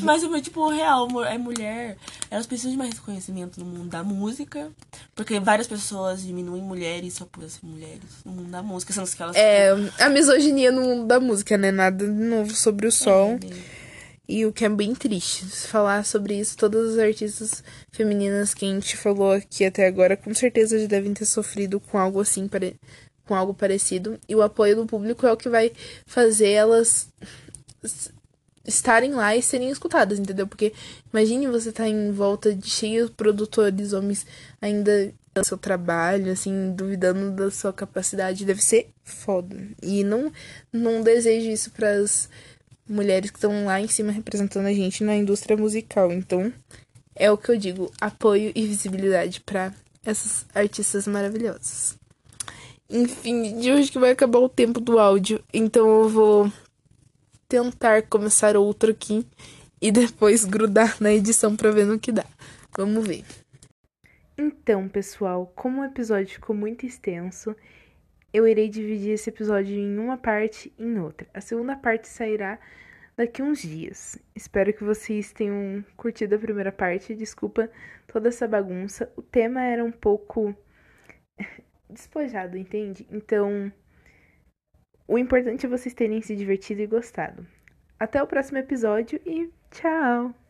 Speaker 2: Mas, tipo, real, é mulher. Elas precisam de mais reconhecimento no mundo da música. Porque várias pessoas diminuem mulheres só por ser mulheres no mundo da música. Sendo que elas.
Speaker 1: É, a misoginia no mundo da música, né? Nada de novo sobre o sol.
Speaker 2: tipo, né?
Speaker 1: E o que é bem triste. Falar sobre isso, todas as artistas femininas que a gente falou aqui até agora, com certeza já devem ter sofrido com algo assim, com algo parecido. E o apoio do público é o que vai fazer elas estarem lá e serem escutadas, entendeu? Porque imagine você estar em volta de cheios produtores, homens ainda do seu trabalho, assim, duvidando da sua capacidade, deve ser foda. E não, não desejo isso pras mulheres que estão lá em cima representando a gente na indústria musical. Então, é o que eu digo, apoio e visibilidade pra essas artistas maravilhosas. Enfim, de hoje que vai acabar o tempo do áudio, então eu vou tentar começar outro aqui e depois grudar na edição pra ver no que dá. Vamos ver. Então, pessoal, como o episódio ficou muito extenso, eu irei dividir esse episódio em uma parte e em outra. A segunda parte sairá daqui uns dias. Espero que vocês tenham curtido a primeira parte. Desculpa toda essa bagunça. O tema era um pouco despojado, entende? Então, o importante é vocês terem se divertido e gostado. Até o próximo episódio e tchau!